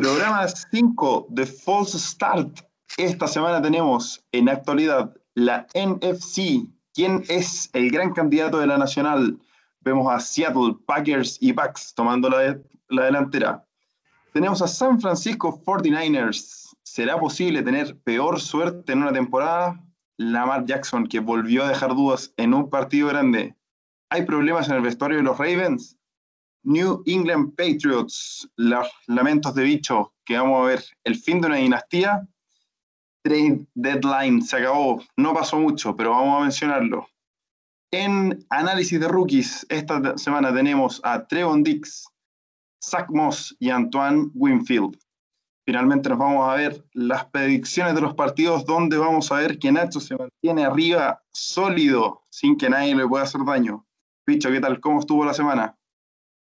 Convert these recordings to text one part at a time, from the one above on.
Programa 5 de False Start. Esta semana tenemos en actualidad la NFC. ¿Quién es el gran candidato de la Nacional? Vemos a Seattle, Packers y Bucks tomando la, la delantera. Tenemos a San Francisco 49ers. ¿Será posible tener peor suerte en una temporada? Lamar Jackson, que volvió a dejar dudas en un partido grande. ¿Hay problemas en el vestuario de los Ravens? New England Patriots, los lamentos de bicho que vamos a ver, el fin de una dinastía. Trade deadline se acabó, no pasó mucho, pero vamos a mencionarlo. En análisis de rookies, esta semana tenemos a Trevon Dix, Zach Moss y Antoine Winfield. Finalmente nos vamos a ver las predicciones de los partidos donde vamos a ver que Nacho se mantiene arriba sólido sin que nadie le pueda hacer daño. Bicho, ¿qué tal? ¿Cómo estuvo la semana?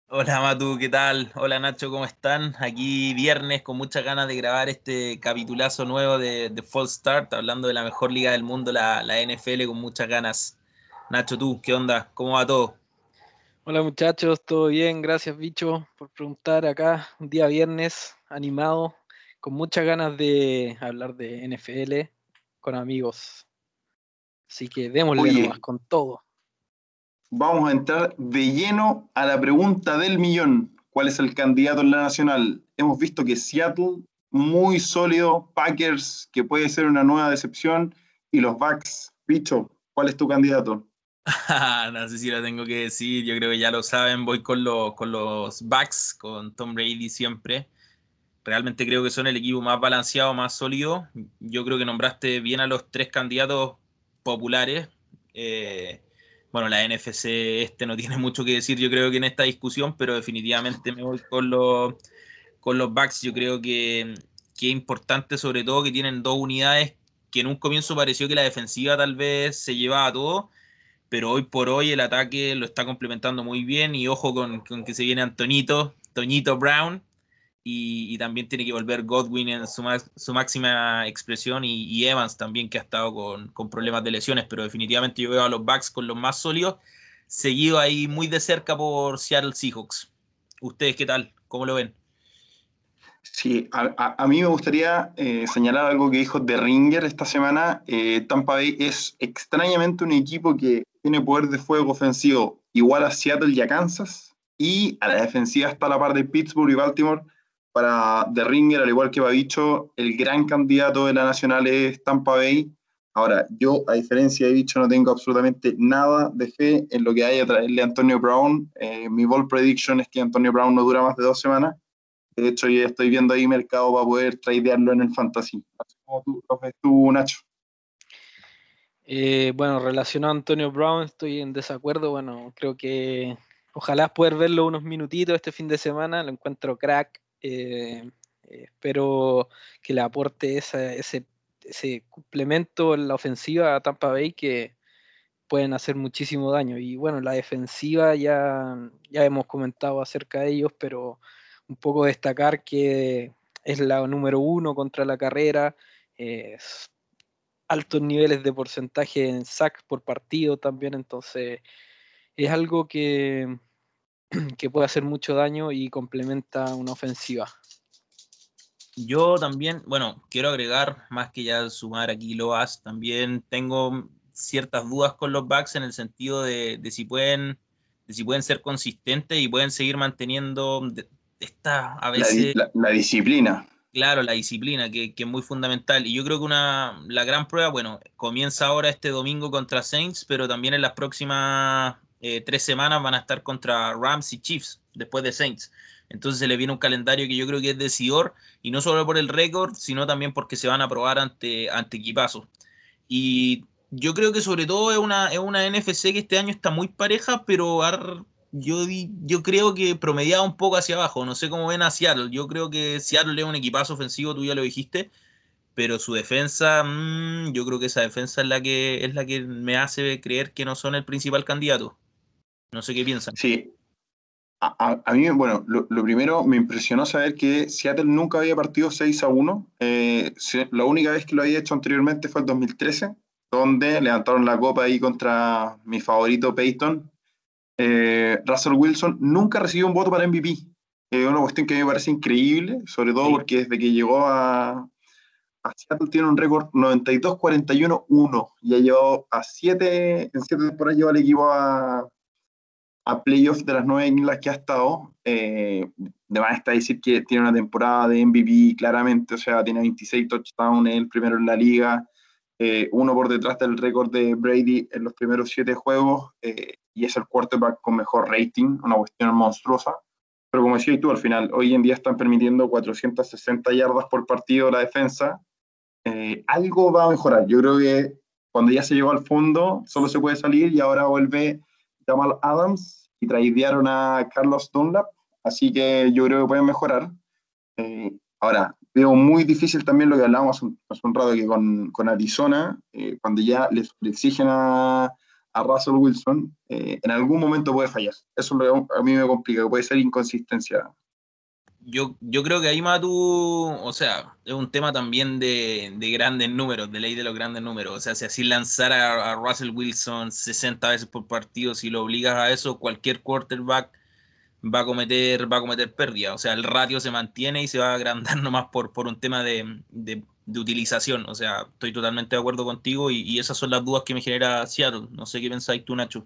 Hola Matu, ¿qué tal? Hola Nacho, ¿cómo están? Aquí viernes con muchas ganas de grabar este capitulazo nuevo de, de Fall Start, hablando de la mejor liga del mundo, la, la, NFL, con muchas ganas. Nacho, tú, ¿qué onda? ¿Cómo va todo? Hola muchachos, ¿todo bien? Gracias bicho por preguntar acá, un día viernes, animado, con muchas ganas de hablar de NFL con amigos. Así que démosle nomás con todo vamos a entrar de lleno a la pregunta del millón. ¿Cuál es el candidato en la nacional? Hemos visto que Seattle, muy sólido, Packers, que puede ser una nueva decepción, y los Bucks. Picho, ¿cuál es tu candidato? no sé si lo tengo que decir, yo creo que ya lo saben, voy con los, con los Bucks, con Tom Brady siempre. Realmente creo que son el equipo más balanceado, más sólido. Yo creo que nombraste bien a los tres candidatos populares. Eh, bueno, la NFC este no tiene mucho que decir, yo creo que en esta discusión, pero definitivamente me voy con los, con los Bucks. Yo creo que, que es importante, sobre todo, que tienen dos unidades que en un comienzo pareció que la defensiva tal vez se llevaba todo, pero hoy por hoy el ataque lo está complementando muy bien y ojo con, con que se viene Antonito, Toñito Brown, y, también tiene que volver Godwin en su, su máxima expresión y, Evans también que ha estado con, con, problemas de lesiones, pero definitivamente yo veo a los Bucks con los más sólidos, seguido ahí muy de cerca por Seattle Seahawks. ¿Ustedes qué tal? ¿Cómo lo ven? Sí, a, a mí me gustaría eh, señalar algo que dijo The Ringer esta semana. Eh, Tampa Bay es extrañamente un equipo que tiene poder de fuego ofensivo igual a Seattle y a Kansas, y a la defensiva está la par de Pittsburgh y Baltimore para The Ringer, al igual que ha dicho, el gran candidato de la Nacional es Tampa Bay. Ahora, yo, a diferencia de dicho, no tengo absolutamente nada de fe en lo que haya traerle a Antonio Brown. Eh, mi ball prediction es que Antonio Brown no dura más de dos semanas. De hecho, ya estoy viendo ahí mercado para poder tradearlo en el fantasy. ¿Cómo tú lo ves tú, Nacho? Eh, bueno, relacionado a Antonio Brown, estoy en desacuerdo. Bueno, creo que ojalá poder verlo unos minutitos este fin de semana. Lo encuentro crack. Eh, eh, espero que le aporte ese, ese, complemento en la ofensiva a Tampa Bay que pueden hacer muchísimo daño. Y bueno, la defensiva ya, ya hemos comentado acerca de ellos, pero un poco destacar que es la número uno contra la carrera, altos niveles de porcentaje en sacks por partido también, entonces es algo que, que puede hacer mucho daño y complementa una ofensiva. Yo también, bueno, quiero agregar, más que ya sumar aquí lo has, también tengo ciertas dudas con los backs en el sentido de, si pueden de si pueden ser consistentes y pueden seguir manteniendo esta a veces la, disciplina. Claro la disciplina que, que, es muy fundamental. Y yo creo que una la gran prueba bueno comienza ahora este domingo contra Saints pero también en las próximas eh, tres semanas van a estar contra Rams y Chiefs, después de Saints. Entonces se le viene un calendario que yo creo que es decidor, y no solo por el récord, sino también porque se van a probar ante, ante. Y yo creo que sobre todo es una, es una NFC que este año está muy pareja, pero yo, yo creo que promediada un poco hacia abajo. No sé cómo ven a Seattle. Yo creo que Seattle es un equipazo ofensivo, tú ya lo dijiste, pero su defensa, mmm, yo creo que esa defensa es la que es la que me hace creer que no son el principal candidato. No sé qué piensan. Sí. A, mí, bueno, lo, primero me impresionó saber que Seattle nunca había partido 6 a 1. Eh, la única vez que lo había hecho anteriormente fue el 2013, donde levantaron la copa ahí contra mi favorito Peyton. Eh, Russell Wilson nunca recibió un voto para MVP. Es una cuestión que me parece increíble, sobre todo porque desde que llegó a, Seattle tiene un récord 92-41-1 y ha llevado a 7, en 7 temporadas lleva al equipo a, a playoffs de las 9 en las que ha estado. Eh, de más está decir que tiene una temporada de MVP claramente, o sea, tiene 26 touchdowns, el primero en la liga, eh, uno por detrás del récord de Brady en los primeros 7 juegos eh, y es el quarterback con mejor rating, una cuestión monstruosa. Pero como decías tú, al final, hoy en día están permitiendo 460 yardas por partido la defensa, eh, algo va a mejorar. Yo creo que cuando ya se llegó al fondo, solo se puede salir y ahora vuelve Jamal Adams y tradearon a Carlos Dunlap, así que yo creo que pueden mejorar. Eh, ahora, veo muy difícil también lo que hablábamos hace un, rato que con, con Arizona, eh, cuando ya le exigen a, a Russell Wilson, en algún momento puede fallar. Eso a mí me complica, puede ser inconsistencia yo, yo creo que ahí Matu, o sea, es un tema también de, de, grandes números, de ley de los grandes números. O sea, si así lanzar a, Russell Wilson 60 veces por partido, si lo obligas a eso, cualquier quarterback va a cometer, va a cometer pérdida. O sea, el ratio se mantiene y se va a agrandar nomás por, por un tema de, de, de utilización. O sea, estoy totalmente de acuerdo contigo y, y, esas son las dudas que me genera Seattle. No sé qué pensáis tú, Nacho.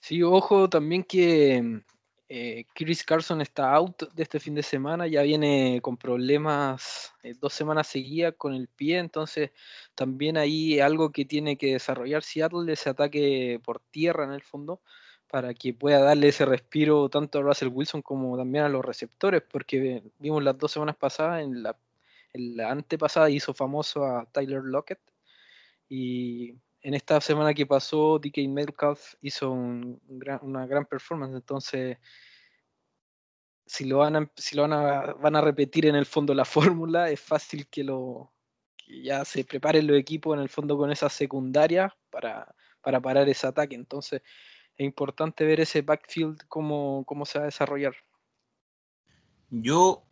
Sí, ojo también que eh, Chris Carson está out de este fin de semana, ya viene con problemas eh, dos semanas seguidas con el pie, entonces también ahí algo que tiene que desarrollar Seattle, ese ataque por tierra en el fondo, para que pueda darle ese respiro tanto a Russell Wilson como también a los receptores, porque vimos las dos semanas pasadas, en la, en la antepasada hizo famoso a Tyler Lockett y en esta semana que pasó, DK Metcalf hizo una gran performance, entonces si lo van a, repetir en el fondo la fórmula, es fácil que lo que ya se preparen los equipos en el fondo con esa secundaria para, para parar ese ataque. Entonces es importante ver ese backfield cómo se va a desarrollar. Yo,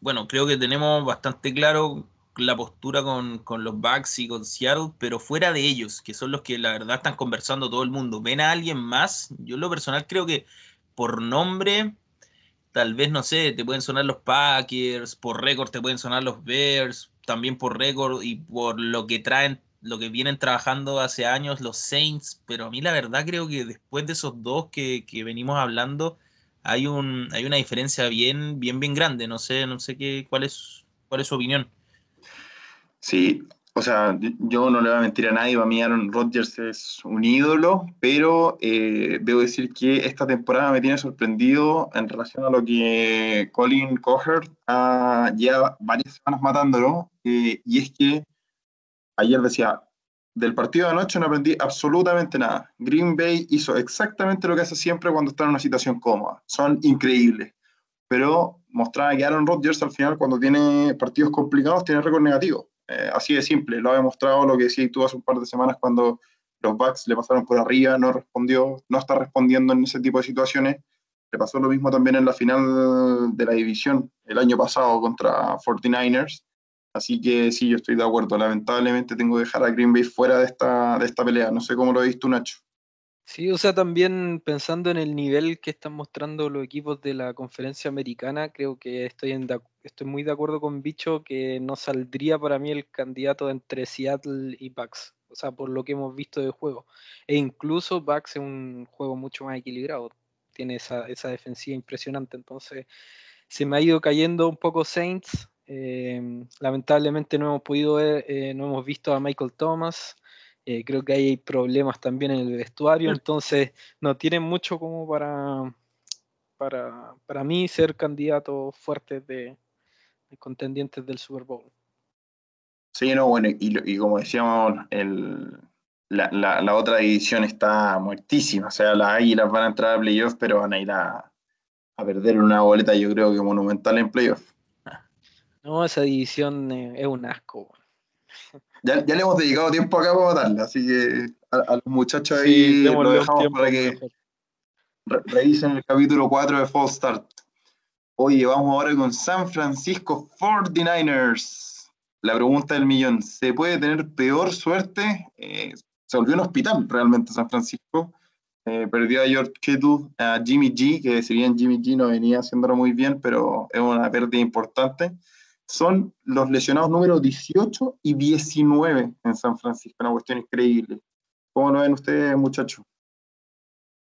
bueno, creo que tenemos bastante claro la postura con, los Bucks y con Seattle, pero fuera de ellos, que son los que la verdad están conversando todo el mundo, ¿ven a alguien más? Yo en lo personal creo que por nombre, tal vez, no sé, te pueden sonar los Packers, por récord te pueden sonar los Bears, también por récord y por lo que traen, lo que vienen trabajando hace años los Saints, pero a mí la verdad creo que después de esos dos que, que venimos hablando, hay, un, hay una diferencia bien, bien, bien grande, no sé, no sé qué, cuál es, cuál es su opinión. Sí, o sea, yo no le voy a mentir a nadie, para mí Aaron Rodgers es un ídolo, pero eh, debo decir que esta temporada me tiene sorprendido en relación a lo que Colin Coher ha lleva varias semanas matándolo, eh, y es que ayer decía, del partido de anoche no aprendí absolutamente nada. Green Bay hizo exactamente lo que hace siempre cuando está en una situación cómoda. Son increíbles. Pero mostraba que Aaron Rodgers al final cuando tiene partidos complicados tiene récord negativo. Eh, así de simple, lo ha demostrado lo que sí tú hace un par de semanas cuando los Bucks le pasaron por arriba, no respondió, no está respondiendo en ese tipo de situaciones. Le pasó lo mismo también en la final de la división el año pasado contra 49ers. Así que sí, yo estoy de acuerdo. Lamentablemente tengo que dejar a Green Bay fuera de esta, de esta pelea. No sé cómo lo has visto, Nacho. Sí, o sea, también pensando en el nivel que están mostrando los equipos de la conferencia americana, creo que estoy, en, estoy muy de acuerdo con Bicho que no saldría para mí el candidato entre Seattle y Bucks, o sea, por lo que hemos visto de juego. E incluso Bucks es un juego mucho más equilibrado, tiene esa, esa defensiva impresionante, entonces se me ha ido cayendo un poco Saints. Eh, lamentablemente no hemos podido ver, eh, no hemos visto a Michael Thomas. Eh, creo que hay problemas también en el vestuario, entonces no tienen mucho como para, para, para mí ser candidatos fuertes de, contendientes del Super Bowl. Sí, no, bueno, y, como decíamos, el, la, la, otra división está muertísima, o sea, las Águilas van a entrar a playoffs, pero van a ir a, a perder una boleta, yo creo que monumental en playoffs. No, esa división eh, es un asco. Ya, le hemos dedicado tiempo acá para matarla, así que a, los muchachos ahí lo dejamos para que revisen el capítulo 4 de Fall Start. Oye, vamos ahora con San Francisco 49ers. La pregunta del millón, ¿se puede tener peor suerte? Eh, se volvió un hospital realmente San Francisco. Eh, perdió a George Kittle, a Jimmy G, que si bien Jimmy G no venía haciéndolo muy bien, pero es una pérdida importante. Son los lesionados número 18 y 19 en San Francisco, una cuestión increíble. ¿Cómo lo ven ustedes, muchachos?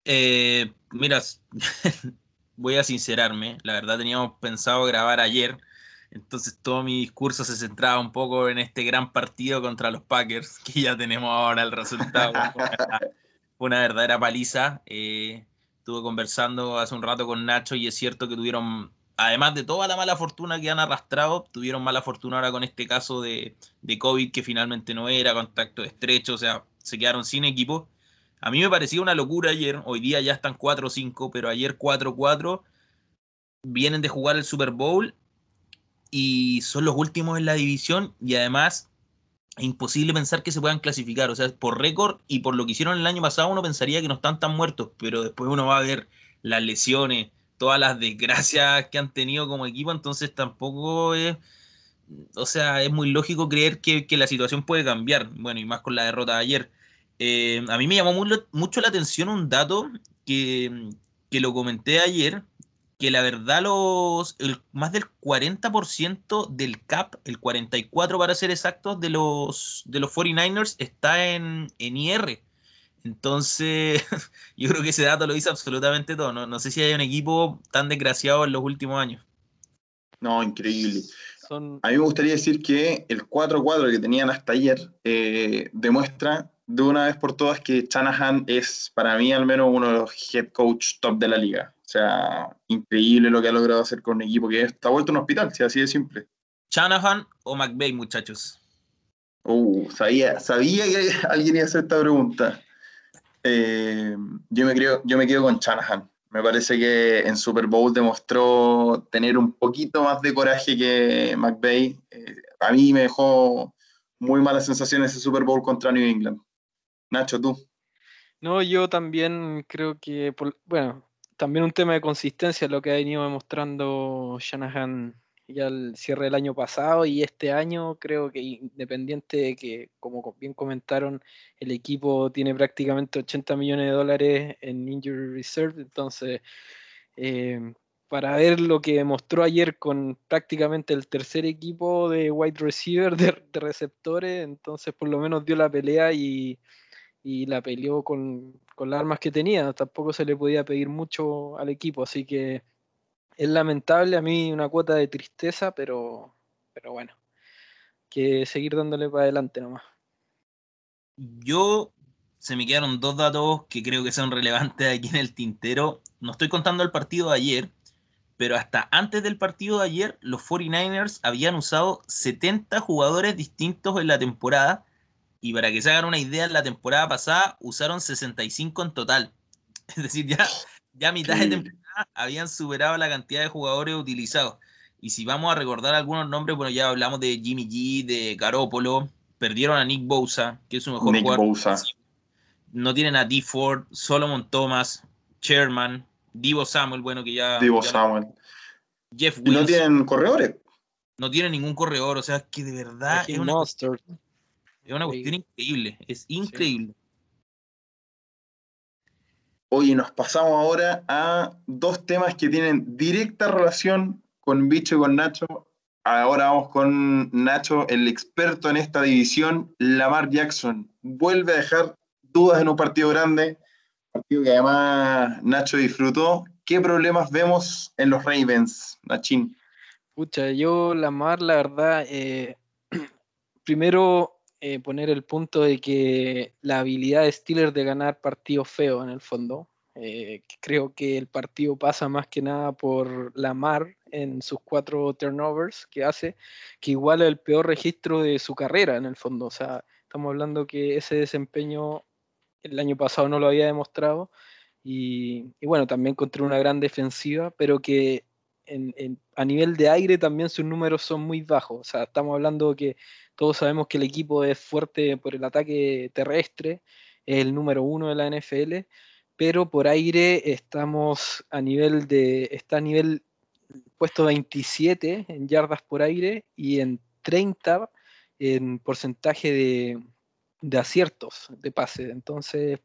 Eh, mira, voy a sincerarme, la verdad teníamos pensado grabar ayer, entonces todo mi discurso se centraba un poco en este gran partido contra los Packers, que ya tenemos ahora el resultado. Fue una verdadera paliza. Eh, estuve conversando hace un rato con Nacho y es cierto que tuvieron, además de toda la mala fortuna que han arrastrado, tuvieron mala fortuna ahora con este caso de, COVID que finalmente no era, contacto estrecho, o sea, se quedaron sin equipo. A mí me parecía una locura ayer, hoy día ya están 4-5, pero ayer 4-4, vienen de jugar el Super Bowl y son los últimos en la división y además es imposible pensar que se puedan clasificar. O sea, por récord y por lo que hicieron el año pasado, uno pensaría que no están tan muertos, pero después uno va a ver las lesiones, todas las desgracias que han tenido como equipo, entonces tampoco es. O sea, es muy lógico creer que, la situación puede cambiar. Bueno, y más con la derrota de ayer. Eh, a mí me llamó mucho la atención un dato que, que lo comenté ayer, que la verdad los más del 40% del cap, el 44 para ser exactos, de los, de los 49ers está en, en IR. Entonces, yo creo que ese dato lo dice absolutamente todo. No, no sé si hay un equipo tan desgraciado en los últimos años. No, increíble. A mí me gustaría decir que el 4-4 que tenían hasta ayer eh, demuestra de una vez por todas que Shanahan es, para mí al menos, uno de los head coach top de la liga. O sea, increíble lo que ha logrado hacer con un equipo que está vuelto un hospital, si así de simple. ¿Shanahan o McVeigh, muchachos? Uh, sabía, sabía que alguien iba a hacer esta pregunta. Eh, yo, me creo, yo me quedo con Shanahan. Me parece que en Super Bowl demostró tener un poquito más de coraje que McVeigh. Eh, a mí me dejó muy malas sensaciones ese Super Bowl contra New England. Nacho, tú. No, yo también creo que, bueno, también un tema de consistencia, lo que ha venido demostrando Shanahan ya al cierre del año pasado y este año creo que independiente de que, como bien comentaron, el equipo tiene prácticamente 80 millones de dólares en Injury Reserve, entonces eh, para ver lo que mostró ayer con prácticamente el tercer equipo de wide receiver, de, de receptores, entonces por lo menos dio la pelea y y la peleó con, las armas que tenía. Tampoco se le podía pedir mucho al equipo, así que es lamentable. A mí una cuota de tristeza, pero, pero bueno, que seguir dándole para adelante nomás. Yo se me quedaron dos datos que creo que son relevantes aquí en el tintero. No estoy contando el partido de ayer, pero hasta antes del partido de ayer, los 49ers habían usado 70 jugadores distintos en la temporada y para que se hagan una idea, la temporada pasada usaron 65 en total. Es decir, ya, ya a mitad de temporada habían superado la cantidad de jugadores utilizados. Y si vamos a recordar algunos nombres, bueno, ya hablamos de Jimmy G, de Garópolo, perdieron a Nick Bosa, que es su mejor Nick Bosa. No tienen a D. Ford, Solomon Thomas, Sherman, Divo Samuel, bueno, que ya. Divo Samuel. Jeff Wilson. ¿No tienen corredores? No tienen ningún corredor, o sea, que de verdad es una, es una cuestión increíble, es increíble. Oye, nos pasamos ahora a dos temas que tienen directa relación con Bicho y con Nacho. Ahora vamos con Nacho, el experto en esta división, Lamar Jackson. Vuelve a dejar dudas en un partido grande, partido que además Nacho disfrutó. ¿Qué problemas vemos en los Ravens, Nachín? Pucha, yo Lamar, la verdad, eh, primero eh, poner el punto de que la habilidad de Steelers de ganar partidos feos en el fondo. Eh, creo que el partido pasa más que nada por Lamar en sus cuatro turnovers que hace, que igual el peor registro de su carrera en el fondo. O sea, estamos hablando que ese desempeño el año pasado no lo había demostrado. Y, bueno, también contra una gran defensiva, pero que a nivel de aire también sus números son muy bajos. O sea, estamos hablando que todos sabemos que el equipo es fuerte por el ataque terrestre, es el número uno de la NFL, pero por aire estamos a nivel de, está a nivel puesto 27 en yardas por aire y en 30 en porcentaje de, aciertos de pase. Entonces,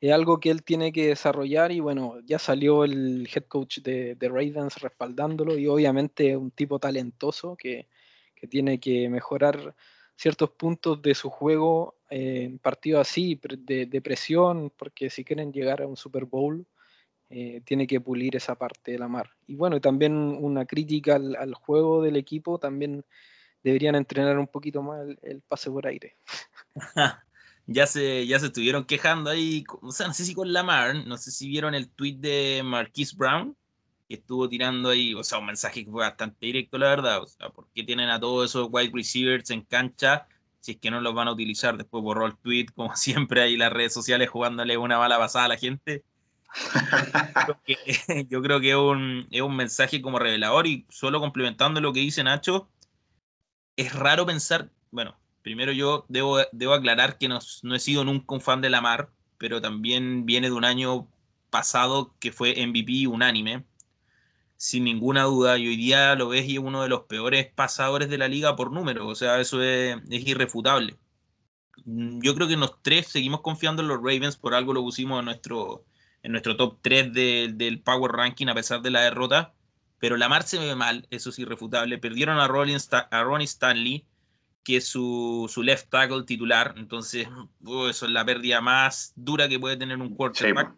es algo que él tiene que desarrollar y bueno, ya salió el head coach de, de Ravens respaldándolo y obviamente un tipo talentoso que, que tiene que mejorar ciertos puntos de su juego en partidos así, de, presión, porque si quieren llegar a un Super Bowl, eh, tiene que pulir esa parte de la mar. Y bueno, también una crítica al, juego del equipo, también deberían entrenar un poquito más el, pase por aire. ya se, ya se estuvieron quejando ahí, o sea, no sé si con Lamar, no sé si vieron el tweet de Marquise Brown, que estuvo tirando ahí, o sea, un mensaje que fue bastante directo, la verdad, o sea, ¿por qué tienen a todos esos wide receivers en cancha si es que no los van a utilizar? Después borró el tweet, como siempre, ahí las redes sociales jugándole una bala pasada a la gente. yo creo que es un, es un mensaje como revelador y solo complementando lo que dice Nacho, es raro pensar, bueno, primero yo debo, debo aclarar que no, no he sido nunca un fan de Lamar, pero también viene de un año pasado que fue MVP unánime sin ninguna duda, y hoy día lo ves y es uno de los peores pasadores de la liga por número, o sea, eso es, irrefutable. Mm, yo creo que los tres seguimos confiando en los Ravens, por algo lo pusimos en nuestro, en nuestro top 3 del Power Ranking a pesar de la derrota, pero Lamar se ve mal, eso es irrefutable. Perdieron a, a Ronnie Stanley, que es su, left tackle titular, entonces uh, eso es la pérdida más dura que puede tener un quarterback.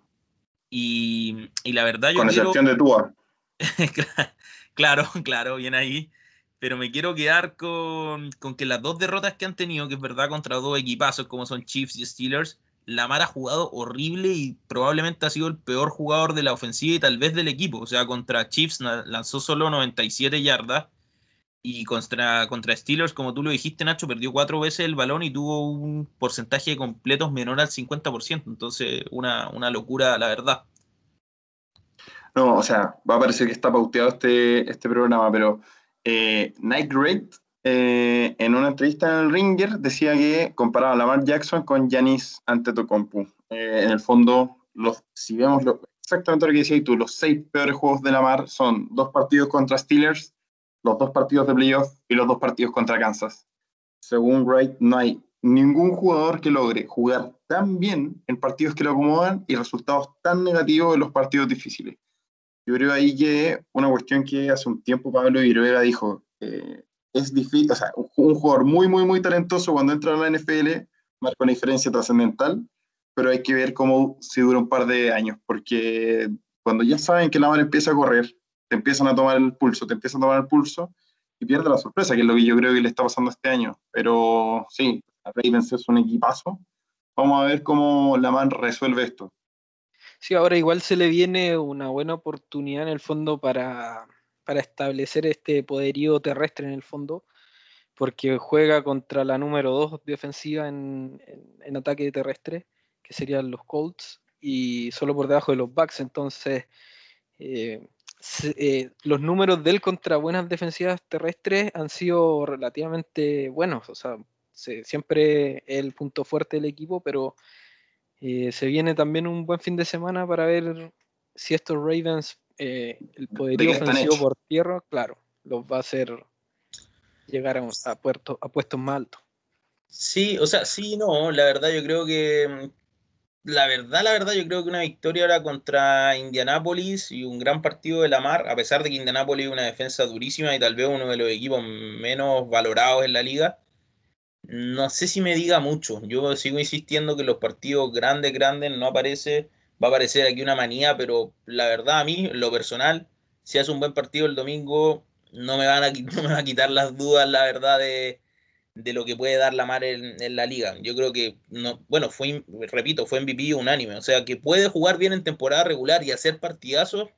Y, y, la verdad yo Con excepción de Tua. claro, claro, bien ahí. Pero me quiero quedar con, que las dos derrotas que han tenido, que es verdad, contra dos equipazos como son Chiefs y Steelers, Lamar ha jugado horrible y probablemente ha sido el peor jugador de la ofensiva y tal vez del equipo. O sea, contra Chiefs lanzó solo 97 yardas y contra, contra Steelers, como tú lo dijiste, Nacho, perdió cuatro veces el balón y tuvo un porcentaje de completos menor al 50%. Entonces, una, una locura, la verdad. No, o sea, va a parecer que está pauteado este, este programa, pero eh, Night Great eh, en una entrevista en el Ringer decía que comparaba a Lamar Jackson con Yanis Antetokounmpo. Eh, en el fondo, los, si vemos exactamente lo que decías tú, los seis peores juegos de Lamar son dos partidos contra Steelers, los dos partidos de playoff y los dos partidos contra Kansas. Según Wright, no hay ningún jugador que logre jugar tan bien en partidos que lo acomodan y resultados tan negativos en los partidos difíciles. Yo creo ahí que una cuestión que hace un tiempo Pablo Viruega dijo, eh, es difícil, o sea, un jugador muy, muy, muy talentoso cuando entra a la NFL marca una diferencia trascendental, pero hay que ver cómo se dura un par de años, porque cuando ya saben que la mano empieza a correr, te empiezan a tomar el pulso, te empiezan a tomar el pulso y pierde la sorpresa, que es lo que yo creo que le está pasando este año. Pero sí, Ravens es un equipazo. Vamos a ver cómo la man resuelve esto. Sí, ahora igual se le viene una buena oportunidad en el fondo para, establecer este poderío terrestre en el fondo, porque juega contra la número 2 de ofensiva en, ataque terrestre, que serían los Colts, y solo por debajo de los Bucks. Entonces, eh, eh, los números de él contra buenas defensivas terrestres han sido relativamente buenos. O sea, siempre el punto fuerte del equipo, pero eh, se viene también un buen fin de semana para ver si estos Ravens, eh, el poderío ofensivo por tierra, claro, los va a hacer llegar a, a, puerto, a puestos más altos. Sí, o sea, sí, no, la verdad yo creo que mm, la verdad, la verdad, yo creo que una victoria ahora contra Indianápolis y un gran partido de la mar, a pesar de que Indianápolis es una defensa durísima y tal vez uno de los equipos menos valorados en la liga, no sé si me diga mucho. Yo sigo insistiendo que los partidos grandes, grandes no aparece. Va a aparecer aquí una manía, pero la verdad a mí, lo personal, si hace un buen partido el domingo, no me van a, no me van a quitar las dudas, la verdad, de, lo que puede dar la mar en, la liga. Yo creo que, no, bueno, fue, repito, fue MVP unánime. O sea, que puede jugar bien en temporada regular y hacer partidazos,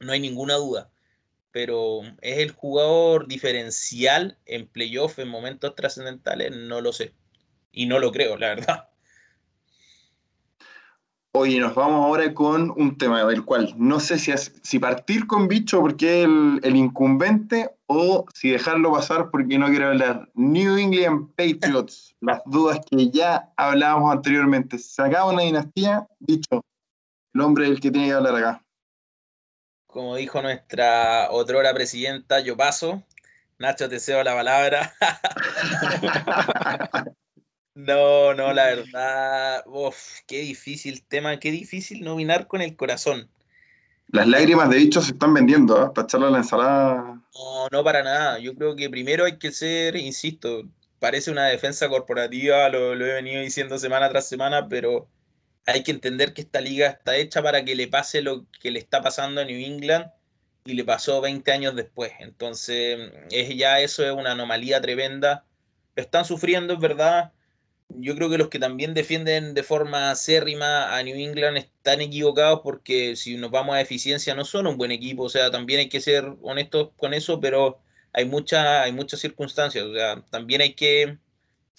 no hay ninguna duda pero es el jugador diferencial en playoff en momentos trascendentales, no lo sé. Y no lo creo, la verdad. Oye, nos vamos ahora con un tema del cual no sé si, si partir con Bicho porque es el, el, incumbente o si dejarlo pasar porque no quiero hablar. New England Patriots, las dudas que ya hablábamos anteriormente. ¿Se acaba una dinastía? Bicho, el hombre el que tiene que hablar acá como dijo nuestra otrora presidenta, yo paso. Nacho, te cedo la palabra. No, no, la verdad, uf, qué difícil tema, qué difícil no minar con el corazón. Las lágrimas de dicho se están vendiendo, ¿eh? para echarle a la ensalada. No, no para nada. Yo creo que primero hay que ser, insisto, parece una defensa corporativa, lo, lo he venido diciendo semana tras semana, pero hay que entender que esta liga está hecha para que le pase lo que le está pasando a New England y le pasó 20 años después. Entonces, es ya eso es una anomalía tremenda. Lo están sufriendo, es verdad yo creo que los que también defienden de forma acérrima a New England están equivocados porque si nos vamos a eficiencia no son un buen equipo, o sea, también hay que ser honestos con eso, pero hay, mucha, hay muchas circunstancias, o sea, también hay que,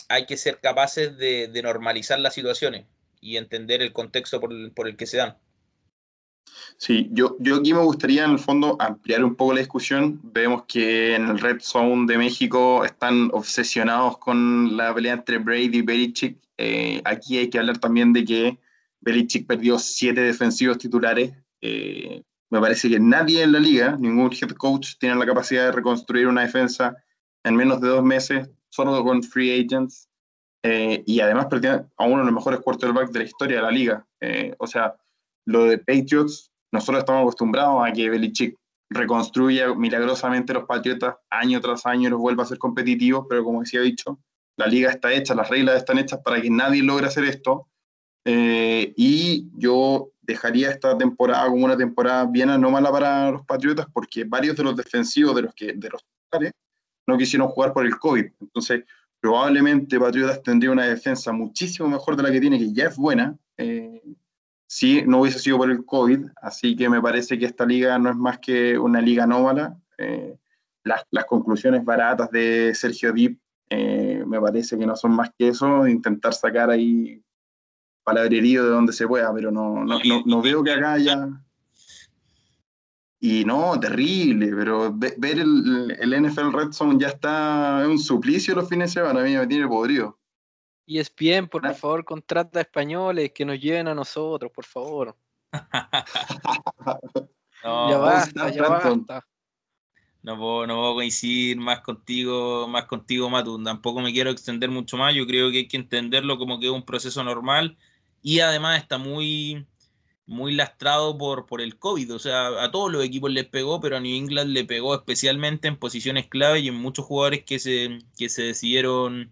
hay que ser capaces de, normalizar las situaciones y entender el contexto por el que se dan. Sí, yo, yo aquí me gustaría en el fondo ampliar un poco la discusión. Vemos que en el Red Zone de México están obsesionados con la pelea entre Brady y Belichick. Eh, aquí hay que hablar también de que Belichick perdió siete defensivos titulares. Eh, me parece que nadie en la liga, ningún head coach, tiene la capacidad de reconstruir una defensa en menos de dos meses, solo con free agents. Eh, y además perdió a uno de los mejores quarterbacks de la historia de la liga. o sea, lo de Patriots, nosotros estamos acostumbrados a que Belichick reconstruya milagrosamente los Patriotas año tras año los vuelva a ser competitivos, pero como decía dicho, la liga está hecha, las reglas están hechas para que nadie logre hacer esto. Eh, y yo dejaría esta temporada como una temporada bien anómala para los Patriotas, porque varios de los defensivos de los que de los no quisieron jugar por el COVID. Entonces, probablemente Patriotas tendría una defensa muchísimo mejor de la que tiene, que ya es buena. Eh, si no hubiese sido por el COVID, así que me parece que esta liga no es más que una liga anómala. Eh, las, las, conclusiones baratas de Sergio Dip eh, me parece que no son más que eso, intentar sacar ahí palabrerío de donde se pueda, pero no, no, no, veo que acá haya... Y no, terrible, pero ver el, el NFL Red Zone ya está, es un suplicio los fines de semana, a mí me tiene podrido. Y es bien, por favor, contrata a españoles que nos lleven a nosotros, por favor. no, ya basta, ya basta. No puedo, no puedo coincidir más contigo, más contigo, Matu. Tampoco me quiero extender mucho más. Yo creo que hay que entenderlo como que es un proceso normal y además está muy, muy lastrado por, por el COVID. O sea, a todos los equipos les pegó, pero a New England le pegó especialmente en posiciones clave y en muchos jugadores que se, que se decidieron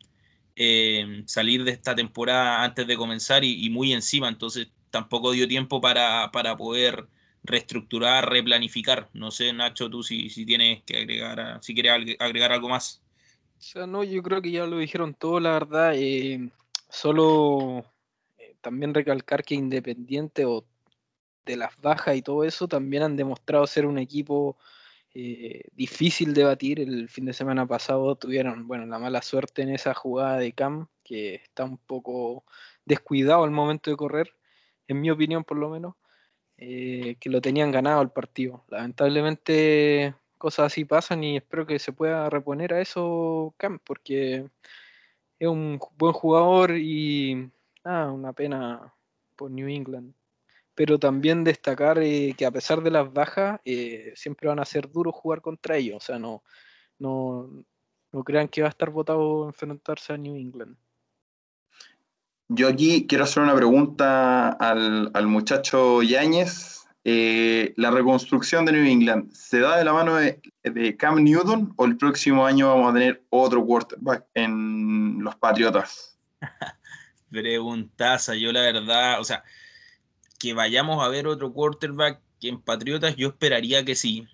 eh, salir de esta temporada antes de comenzar y, muy encima, entonces tampoco dio tiempo para, poder reestructurar, replanificar. No sé, Nacho, tú si, si tienes que agregar, si quieres agregar algo más. O sea, no, yo creo que ya lo dijeron todo, la verdad. Eh, solo eh, también recalcar que Independiente o de las bajas y todo eso también han demostrado ser un equipo eh, difícil de batir. El fin de semana pasado tuvieron, bueno, la mala suerte en esa jugada de Cam, que está un poco descuidado al momento de correr, en mi opinión por lo menos, eh, que lo tenían ganado el partido. Lamentablemente cosas así pasan y espero que se pueda reponer a eso Cam, porque es un buen jugador y ah, una pena por New England pero también destacar eh, que a pesar de las bajas, eh, siempre van a ser duros jugar contra ellos. O sea, no, no, no crean que va a estar votado enfrentarse a New England. Yo aquí quiero hacer una pregunta al, al muchacho Yáñez. Eh, ¿La reconstrucción de New England se da de la mano de, de, Cam Newton o el próximo año vamos a tener otro quarterback en los Patriotas? Preguntaza, yo la verdad, o sea, que vayamos a ver otro quarterback en Patriotas, yo esperaría que sí,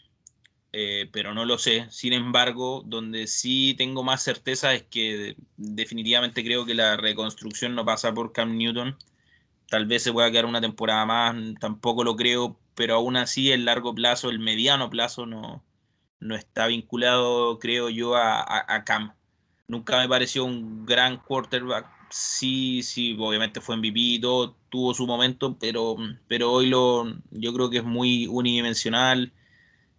eh, pero no lo sé. Sin embargo, donde sí tengo más certeza es que definitivamente creo que la reconstrucción no pasa por Cam Newton. Tal vez se pueda quedar una temporada más, tampoco lo creo, pero aún así el largo plazo, el mediano plazo no, no está vinculado, creo yo, a Cam. Nunca me pareció un gran quarterback sí, sí, obviamente fue MVP y todo, tuvo su momento, pero, pero hoy lo, yo creo que es muy unidimensional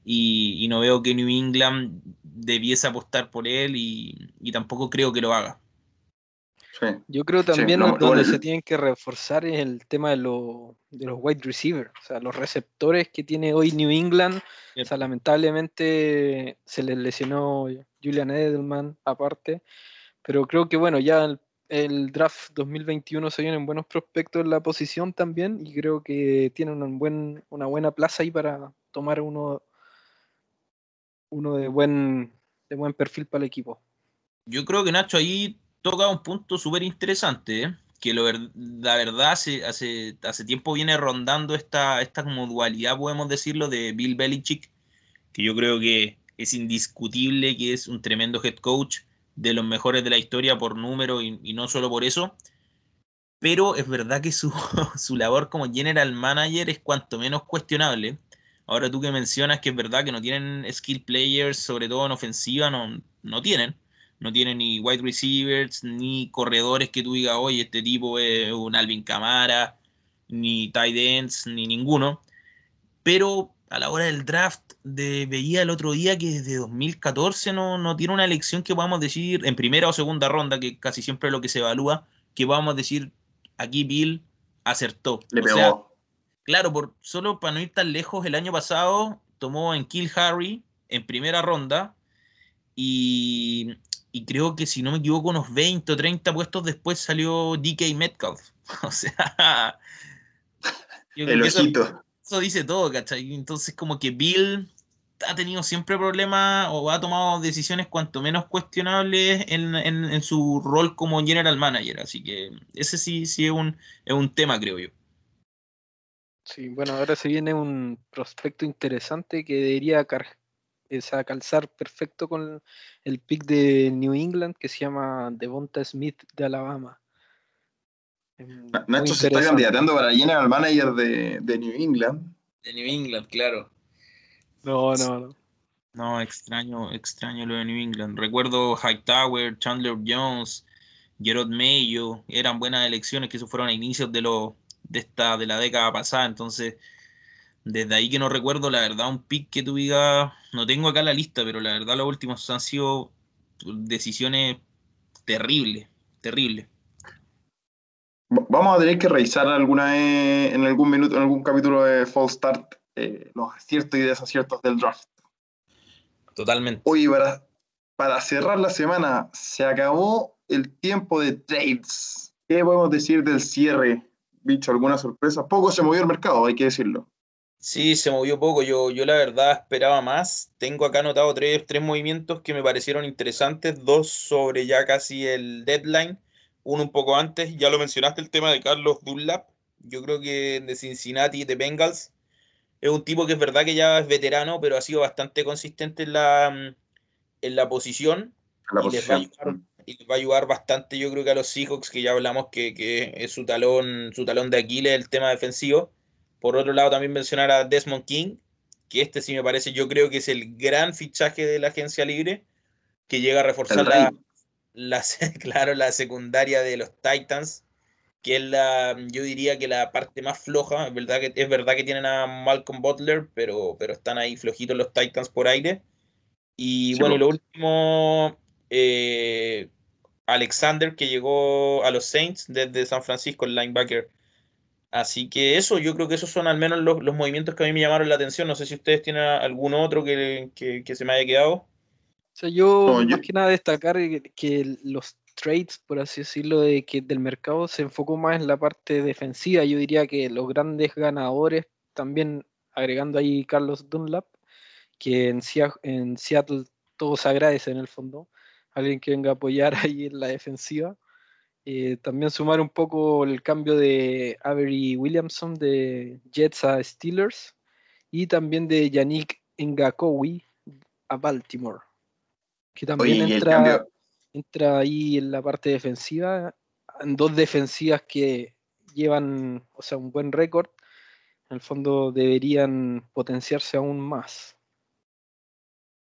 y, no veo que New England debiese apostar por él y, tampoco creo que lo haga. Yo creo también donde se tienen que reforzar es el tema de, de los wide receivers, o sea, los receptores que tiene hoy New England. O sea, lamentablemente se les lesionó Julian Edelman aparte, pero creo que bueno, ya el draft 2021 se vienen buenos prospectos en la posición también y creo que tienen un buen, una buena plaza ahí para tomar uno, uno de buen, de buen perfil para el equipo. Yo creo que Nacho ahí toca un punto súper interesante, ¿eh? que la verdad hace, hace, hace tiempo viene rondando esta, esta como podemos decirlo, de Bill Belichick, que yo creo que es indiscutible que es un tremendo head coach, de los mejores de la historia por número y, no solo por eso. Pero es verdad que su, su, labor como general manager es cuanto menos cuestionable. Ahora tú que mencionas que es verdad que no tienen skill players, sobre todo en ofensiva, no, no tienen. No tienen ni wide receivers, ni corredores que tú digas, oye, este tipo es un Alvin Camara, ni tight ends, ni ninguno. Pero a la hora del draft de, veía el otro día que desde 2014 no, no tiene una elección que podamos decir en primera o segunda ronda, que casi siempre es lo que se evalúa, que podamos decir aquí Bill acertó. Le pegó. claro, por, solo para no ir tan lejos, el año pasado tomó en Kill Harry en primera ronda y, y creo que si no me equivoco unos 20 o 30 puestos después salió DK Metcalf. O sea... el ojito dice todo, ¿cachai? Entonces como que Bill ha tenido siempre problemas o ha tomado decisiones cuanto menos cuestionables en, su rol como general manager. Así que ese sí, sí es un, es un tema, creo yo. Sí, bueno, ahora se viene un prospecto interesante que debería calzar perfecto con el pick de New England que se llama Devonta Smith de Alabama. Nacho se está candidatando para general manager de, de, New England. De New England, claro. No, no, no. No, extraño, extraño lo de New England. Recuerdo Hightower, Chandler Jones, Gerard Mayo, eran buenas elecciones que eso fueron a inicios de lo, de esta, de la década pasada. Entonces, desde ahí que no recuerdo, la verdad, un pick que digas, no tengo acá la lista, pero la verdad los últimos han sido decisiones terribles, terribles. Vamos a tener que revisar alguna vez, en algún minuto, en algún capítulo de Fall Start, eh, los aciertos y desaciertos del draft. Totalmente. Para, para cerrar la semana, se acabó el tiempo de trades. ¿Qué podemos decir del cierre? Bicho, ¿alguna sorpresa? Poco se movió el mercado, hay que decirlo. Sí, se movió poco. Yo, yo la verdad esperaba más. Tengo acá anotado tres, tres movimientos que me parecieron interesantes, dos sobre ya casi el deadline uno un poco antes, ya lo mencionaste, el tema de Carlos Dunlap. Yo creo que de Cincinnati, de Bengals, es un tipo que es verdad que ya es veterano, pero ha sido bastante consistente en la, mm, en la posición. y, Les va a ayudar, bastante, yo creo que a los Seahawks, que ya hablamos que, que, es su talón, su talón de Aquiles, el tema defensivo. Por otro lado, también mencionar a Desmond King, que este sí me parece, yo creo que es el gran fichaje de la agencia libre, que llega a reforzar la, la, claro, la secundaria de los Titans, que es la, yo diría que la parte más floja. Es verdad que, es verdad que tienen a Malcolm Butler, pero, pero están ahí flojitos los Titans por aire. Y bueno, lo último, eh, Alexander, que llegó a los Saints desde San Francisco, el linebacker. Así que eso, yo creo que esos son al menos los, movimientos que a mí me llamaron la atención. No sé si ustedes tienen algún otro que, que se me haya quedado yo, más que nada destacar que, los trades, por así decirlo, de que del mercado se enfocó más en la parte defensiva. Yo diría que los grandes ganadores, también agregando ahí Carlos Dunlap, que en, en Seattle todo se agradece en el fondo, alguien que venga a apoyar ahí en la defensiva. Eh, también sumar un poco el cambio de Avery Williamson de Jets a Steelers y también de Yannick Ngakowi a Baltimore que también entra, entra ahí en la parte defensiva, en dos defensivas que llevan, o sea, un buen récord, en el fondo deberían potenciarse aún más.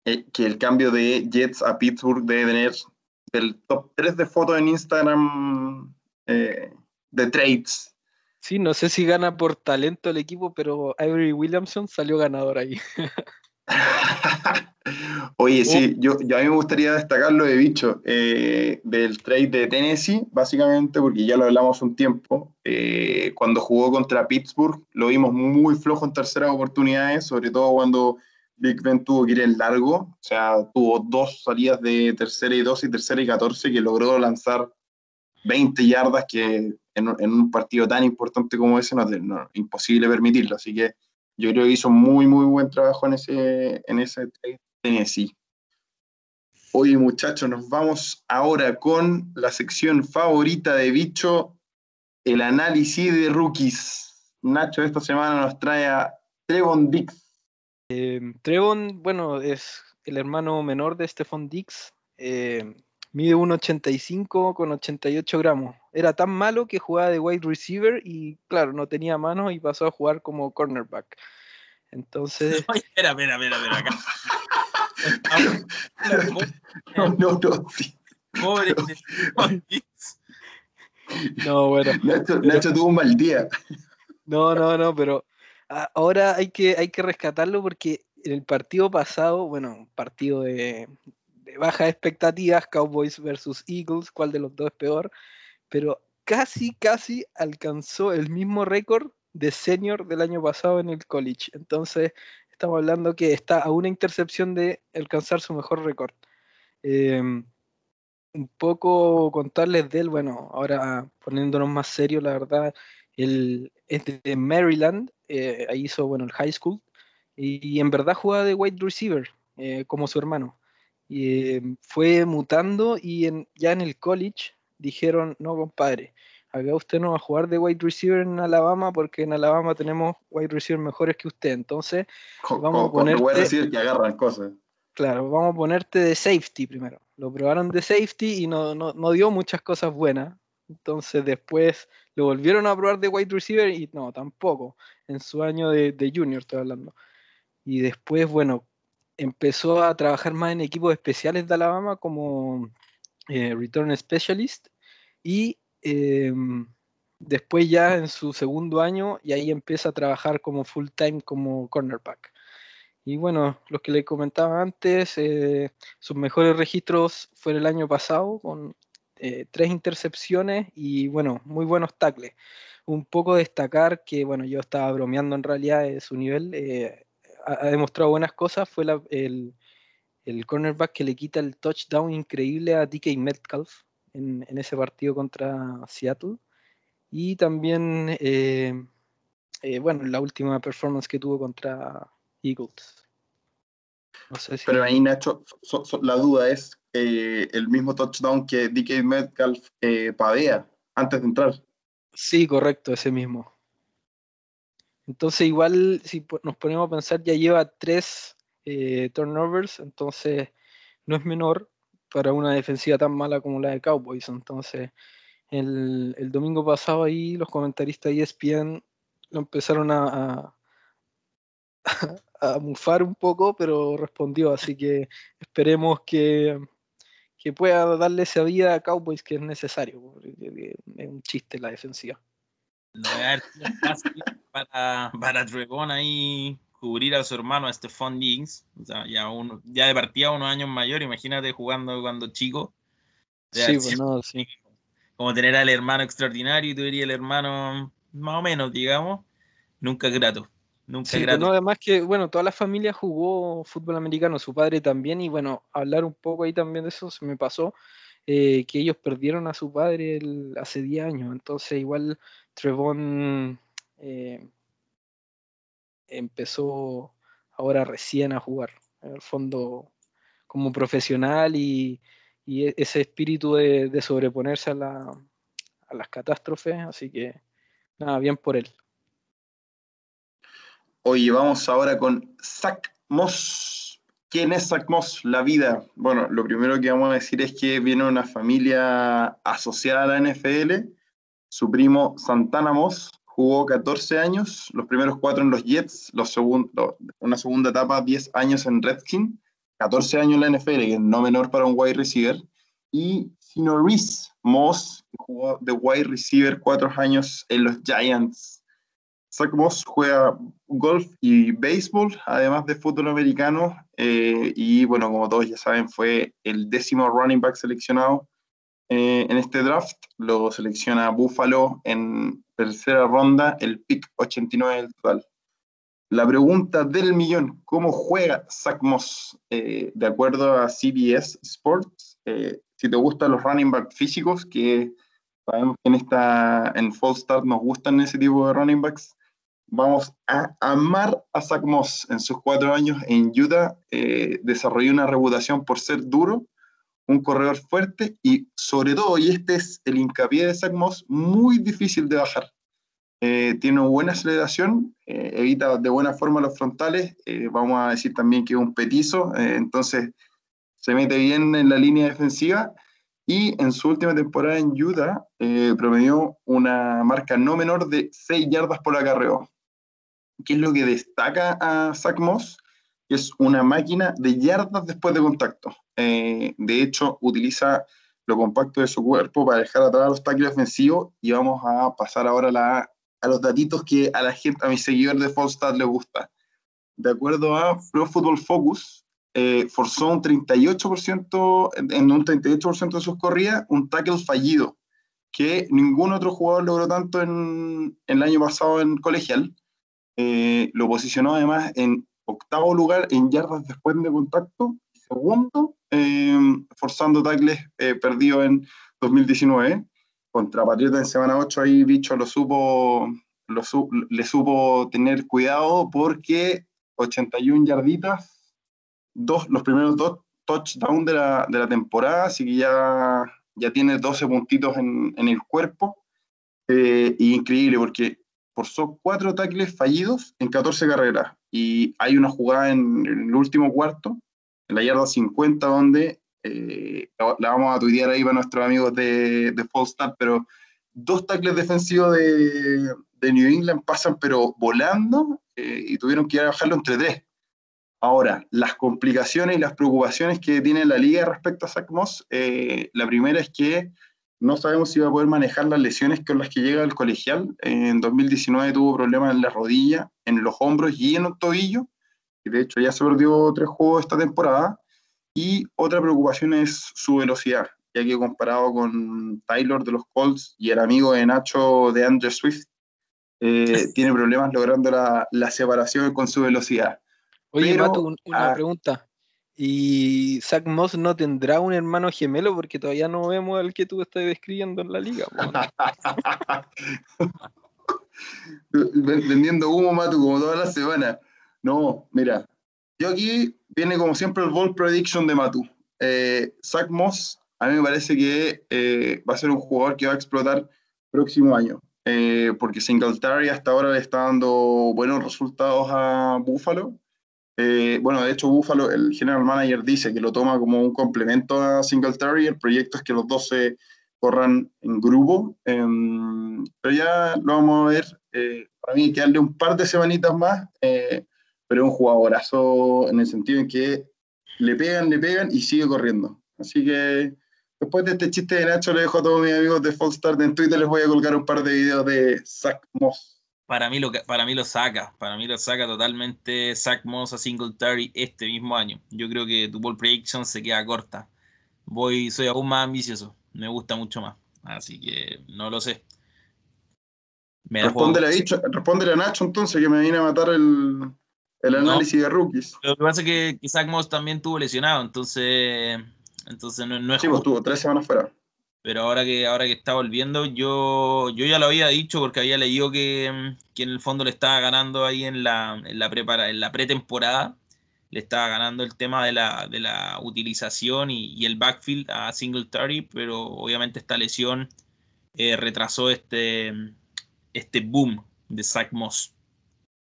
Eh, que el cambio de Jets a Pittsburgh debe tener el top 3 de fotos en Instagram eh, de trades. Sí, no sé si gana por talento el equipo, pero Avery Williamson salió ganador ahí. Oye, sí, yo, a mí me gustaría destacar lo de bicho eh, del trade de Tennessee, básicamente, porque ya lo hablamos un tiempo. Eh, cuando jugó contra Pittsburgh, lo vimos muy flojo en terceras oportunidades, sobre todo cuando Big Ben tuvo que ir en largo. O sea, tuvo dos salidas de tercera y dos y tercera y catorce que logró lanzar 20 yardas que en, un partido tan importante como ese no, es imposible permitirlo. Así que yo creo que hizo muy, muy buen trabajo en ese, en ese Tennessee. Oye, muchachos, nos vamos ahora con la sección favorita de Bicho, el análisis de rookies. Nacho esta semana nos trae a Trevon Dix. Eh, Trevon, bueno, es el hermano menor de Stephon Dix. Eh, mide 1,85 con 88 gramos. Era tan malo que jugaba de wide receiver y, claro, no tenía manos y pasó a jugar como cornerback. Entonces. espera, espera, espera, espera, acá. no, no, no. Pobre No, bueno. Nacho, tuvo un mal día. No, no, no, pero ahora hay que, hay que rescatarlo porque en el partido pasado, bueno, partido de, de bajas expectativas, Cowboys versus Eagles, cuál de los dos es peor, pero casi, casi alcanzó el mismo récord de senior del año pasado en el college. Entonces, estamos hablando que está a una intercepción de alcanzar su mejor récord. Em, un poco contarles de él, bueno, ahora poniéndonos más serios, la verdad, él es de Maryland, eh, ahí hizo, bueno, el high school, y, en verdad juega de wide receiver, eh, como su hermano. Y em, fue mutando y ya en el college dijeron, no, compadre, acá usted no va a jugar de wide receiver en Alabama porque en Alabama tenemos wide receiver mejores que usted. Entonces, vamos a ponerte... que agarran cosas. Claro, vamos a ponerte de safety primero. Lo probaron de safety y no, no, dio muchas cosas buenas. Entonces después lo volvieron a probar de wide receiver y no, tampoco. En su año de, de junior estoy hablando. Y después, bueno, empezó a trabajar más en equipos especiales de Alabama como eh, Return Specialist y Em, después ya en su segundo año y ahí empieza a trabajar como full time como cornerback. Y bueno, los que le comentaba antes, eh, sus mejores registros fue el año pasado con eh, tres intercepciones y bueno, muy buenos tackles. Un poco destacar que, bueno, yo estaba bromeando en realidad de su nivel, eh, ha, demostrado buenas cosas, fue el, el cornerback que le quita el touchdown increíble a DK Metcalf, en, ese partido contra Seattle. Y también, eh, eh, bueno, la última performance que tuvo contra Eagles. Pero ahí, Nacho, la duda es eh, el mismo touchdown que DK Metcalf pavea antes de entrar. Sí, correcto, ese mismo. Entonces, igual, si nos ponemos a pensar, ya lleva tres turnovers, entonces no es menor para una defensiva tan mala como la de Cowboys. Entonces, el, domingo pasado ahí los comentaristas de ESPN lo empezaron a, a, mufar un poco, pero respondió. Así que esperemos que, que pueda darle esa vida a Cowboys que es necesario. Es un chiste la defensiva. No para, para ahí cubrir a su hermano, a Stephon Diggs, o sea, ya, uno, ya de partida unos años mayor, imagínate jugando cuando chico. Sí, bueno, sí. Como tener al hermano extraordinario y tú el hermano más o menos, digamos, nunca grato. Nunca sí, grato. además que, bueno, toda la familia jugó fútbol americano, su padre también, y bueno, hablar un poco ahí también de eso se me pasó, eh, que ellos perdieron a su padre hace 10 años, entonces igual Trevon eh, empezó ahora recién a jugar, en el fondo como profesional y, e, ese espíritu de, sobreponerse a, las catástrofes, así que nada, bien por él. Oye, vamos ahora con Zach Moss. ¿Quién es Zach Moss? La vida. Bueno, lo primero que vamos a decir es que viene una familia asociada a la NFL. Su primo Santana Moss jugó 14 años, los primeros cuatro en los Jets, los una segunda etapa 10 años en Redskins, 14 años en la NFL, que es no menor para un wide receiver, y Sinoris Moss, que jugó de wide receiver cuatro años en los Giants. Zach Moss juega golf y béisbol, además de fútbol americano, eh, y bueno, como todos ya saben, fue el décimo running back seleccionado eh, en este draft. Lo selecciona Buffalo en tercera ronda, el pick 89 del total. La pregunta del millón, ¿cómo juega Zach Moss? Eh, de acuerdo a CBS Sports, eh, si te gustan los running back físicos, que sabemos que en, esta, en Fall Start nos gustan ese tipo de running backs. Vamos a amar a Zach Moss. En sus cuatro años en Utah eh, desarrolló una reputación por ser duro, un corredor fuerte y sobre todo, y este es el hincapié de Zach Moss, muy difícil de bajar. Eh, tiene una buena aceleración, eh, evita de buena forma los frontales, vamos a decir también que es un petizo, entonces se mete bien en la línea defensiva y en su última temporada en Utah promedió una marca no menor de 6 yardas por acarreo. ¿Qué es lo que destaca a Zach Moss? Es una máquina de yardas después de contacto. Eh, de hecho, utiliza lo compacto de su cuerpo para dejar atrás a los tackles ofensivos y vamos a pasar ahora a los datitos que a la gente, a mis seguidores de Falstad les gusta. De acuerdo a Pro Football Focus, eh, forzó un 38%, en un 38% de sus corridas, un tackle fallido, que ningún otro jugador logró tanto en, en el año pasado en colegial. Eh, lo posicionó además en octavo lugar en yardas después de contacto, segundo em, forzando tackles eh, perdidos en 2019. Contra Patriota en semana 8 ahí Bicho lo supo, lo le supo tener cuidado porque 81 yarditas, dos, los primeros dos touchdowns de la, de la temporada, así que ya, ya tiene 12 puntitos en, en el cuerpo. Eh, increíble porque forzó cuatro tackles fallidos en 14 carreras. Y hay una jugada en, el último cuarto, en la yarda 50, donde eh, la, vamos a tuitear ahí para nuestros amigos de, de Start, pero dos tackles defensivos de, de, New England pasan, pero volando, eh, y tuvieron que ir a bajarlo entre tres. Ahora, las complicaciones y las preocupaciones que tiene la liga respecto a Zach Moss, eh, la primera es que no sabemos si va a poder manejar las lesiones con las que llega el colegial. En 2019 tuvo problemas en la rodilla, en los hombros y en el tobillo. Y de hecho ya se perdió tres juegos esta temporada. Y otra preocupación es su velocidad, ya que comparado con Taylor de los Colts y el amigo de Nacho de Andrew Swift, eh, tiene problemas logrando la, la, separación con su velocidad. Oye, Mato, una pregunta. Y Zach Moss no tendrá un hermano gemelo porque todavía no vemos al que tú estás describiendo en la liga. Vendiendo humo, Matu, como toda la semana. No, mira, yo aquí viene como siempre el Ball Prediction de Matu. Eh, Zach Moss, a mí me parece que eh, va a ser un jugador que va a explotar próximo año. Eh, porque Singletary hasta ahora le está dando buenos resultados a Buffalo eh, bueno, de hecho, Buffalo, el general manager dice que lo toma como un complemento a Singletary. El proyecto es que los dos se corran en grupo. Em, pero ya lo vamos a ver. Eh, para mí hay que darle un par de semanitas más. Eh, pero es un jugadorazo en el sentido en que le pegan, le pegan y sigue corriendo. Así que después de este chiste de Nacho, le dejo a todos mis amigos de Start en Twitter. Les voy a colgar un par de videos de Zach Moss para mí lo para mí lo saca, para mí lo saca totalmente Zach Moss a Singletary este mismo año. Yo creo que tu ball prediction se queda corta. Voy, soy aún más ambicioso, me gusta mucho más, así que no lo sé. Respóndele a, a Nacho entonces que me viene a matar el, análisis de rookies. Lo que pasa es que, Zach Moss también tuvo lesionado, entonces, entonces no, no es Sí, pues tuvo tres semanas fuera pero ahora que, ahora que está volviendo, yo, yo ya lo había dicho porque había leído que, en el fondo le estaba ganando ahí en la, en la, prepara, en la pretemporada, le estaba ganando el tema de la, de la utilización y, el backfield a Singletary, pero obviamente esta lesión eh, retrasó este, este boom de Zach Moss.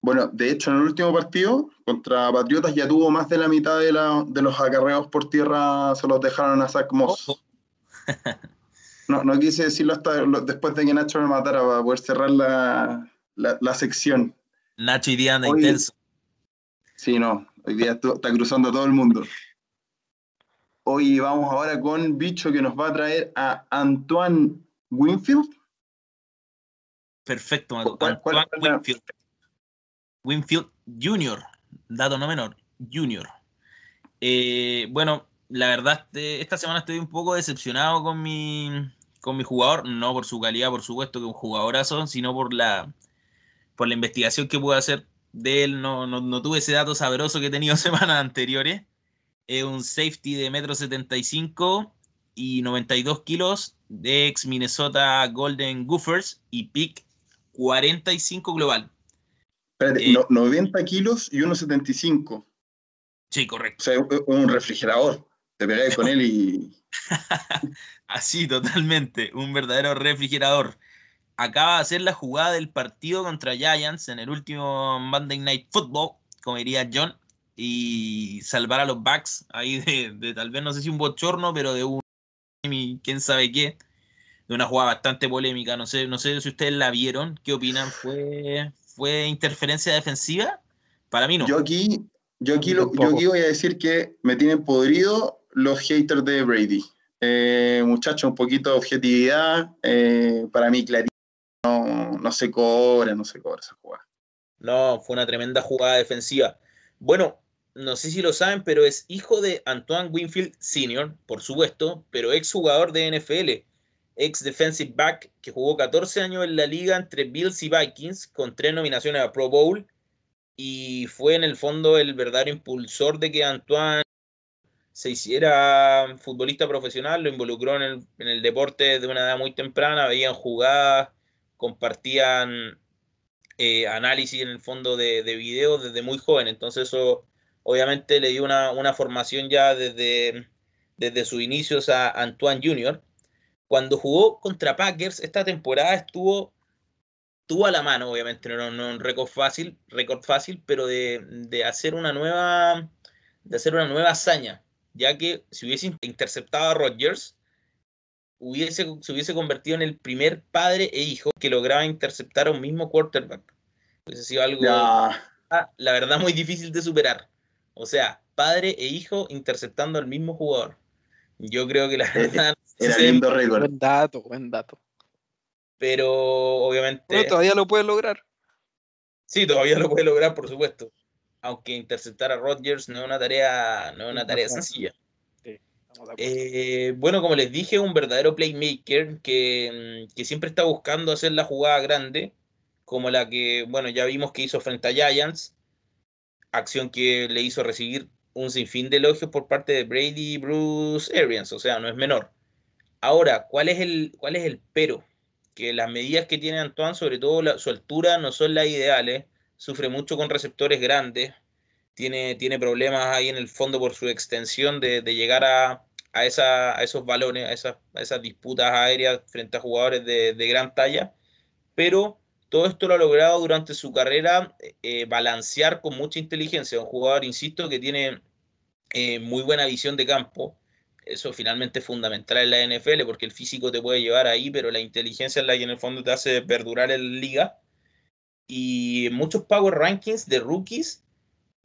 Bueno, de hecho, en el último partido contra Patriotas ya tuvo más de la mitad de, la, de los acarreos por tierra, se los dejaron a Zach Moss. No, no quise decirlo hasta después de que Nacho me matara para poder cerrar la, la, sección. Nacho y Diana intenso. Sí, no, hoy día está cruzando todo el mundo. Hoy vamos ahora con Bicho que nos va a traer a Antoine Winfield. Perfecto, Antoine Winfield. Winfield Junior, dato no menor, Junior. Eh, bueno, la verdad, este, esta semana estoy un poco decepcionado con mi, con mi jugador, no por su calidad, por supuesto, que un jugadorazo, sino por la, por la investigación que pude hacer de él. No, no, tuve ese dato sabroso que he tenido semanas anteriores. Es un safety de metro 75 y 92 kilos de ex Minnesota Golden Gophers y pick 45 global. Espérate, 90 eh, kilos y 1,75. Sí, correcto. O sea, un refrigerador. Te pegáis con él y. Así, totalmente. Un verdadero refrigerador. Acaba de hacer la jugada del partido contra Giants en el último Monday Night Football, como diría John, y salvar a los Bucks ahí de, tal vez no sé si un bochorno, pero de un quién sabe qué, de una jugada bastante polémica. No sé, no sé si ustedes la vieron. ¿Qué opinan? ¿Fue, fue interferencia defensiva? Para mí no. Yo aquí, yo aquí, yo aquí voy a decir que me tienen podrido los haters de Brady. Eh, muchachos, un poquito de objetividad. Eh, para mí, clarísimo, no, no se cobra, no se cobra esa jugada. No, fue una tremenda jugada defensiva. Bueno, no sé si lo saben, pero es hijo de Antoine Winfield Sr., por supuesto, pero ex jugador de NFL, ex defensive back que jugó 14 años en la liga entre Bills y Vikings, con tres nominaciones a Pro Bowl, y fue en el fondo el verdadero impulsor de que Antoine se hiciera futbolista profesional, lo involucró en el, deporte de una edad muy temprana, veían jugadas, compartían eh, análisis en el fondo de, de videos desde muy joven, entonces eso obviamente le dio una, formación ya desde, desde sus inicios a Antoine Jr. Cuando jugó contra Packers, esta temporada estuvo, tuvo a la mano, obviamente, no, no un récord fácil, récord fácil, pero de, hacer una nueva, de hacer una nueva hazaña, ya que si hubiese interceptado a Rodgers, hubiese, se hubiese convertido en el primer padre e hijo que lograba interceptar a un mismo quarterback. Hubiese sido algo, la verdad, muy difícil de superar. O sea, padre e hijo interceptando al mismo jugador. Yo creo que la eh, verdad. Era lindo récord. Buen dato, buen dato. Pero obviamente. todavía lo puede lograr. Sí, todavía lo puede lograr, por supuesto. Aunque interceptar a Rodgers no es una tarea, no es una tarea sencilla. Eh, bueno, como les dije, un verdadero playmaker que, que, siempre está buscando hacer la jugada grande, como la que, bueno, ya vimos que hizo frente a Giants, acción que le hizo recibir un sinfín de elogios por parte de Brady y Bruce Arians, o sea, no es menor. Ahora, ¿cuál es el, cuál es el pero? Que las medidas que tiene Antoine, sobre todo su altura, no son las ideales, sufre mucho con receptores grandes, tiene, tiene problemas ahí en el fondo por su extensión de, llegar a, a, esa, a, esos balones, a esas, a esas, disputas aéreas frente a jugadores de, de gran talla, pero todo esto lo ha logrado durante su carrera eh, balancear con mucha inteligencia. Un jugador, insisto, que tiene eh, muy buena visión de campo. Eso finalmente es fundamental en la NFL porque el físico te puede llevar ahí, pero la inteligencia es la que en el fondo te hace perdurar en la liga. Y muchos Power Rankings de rookies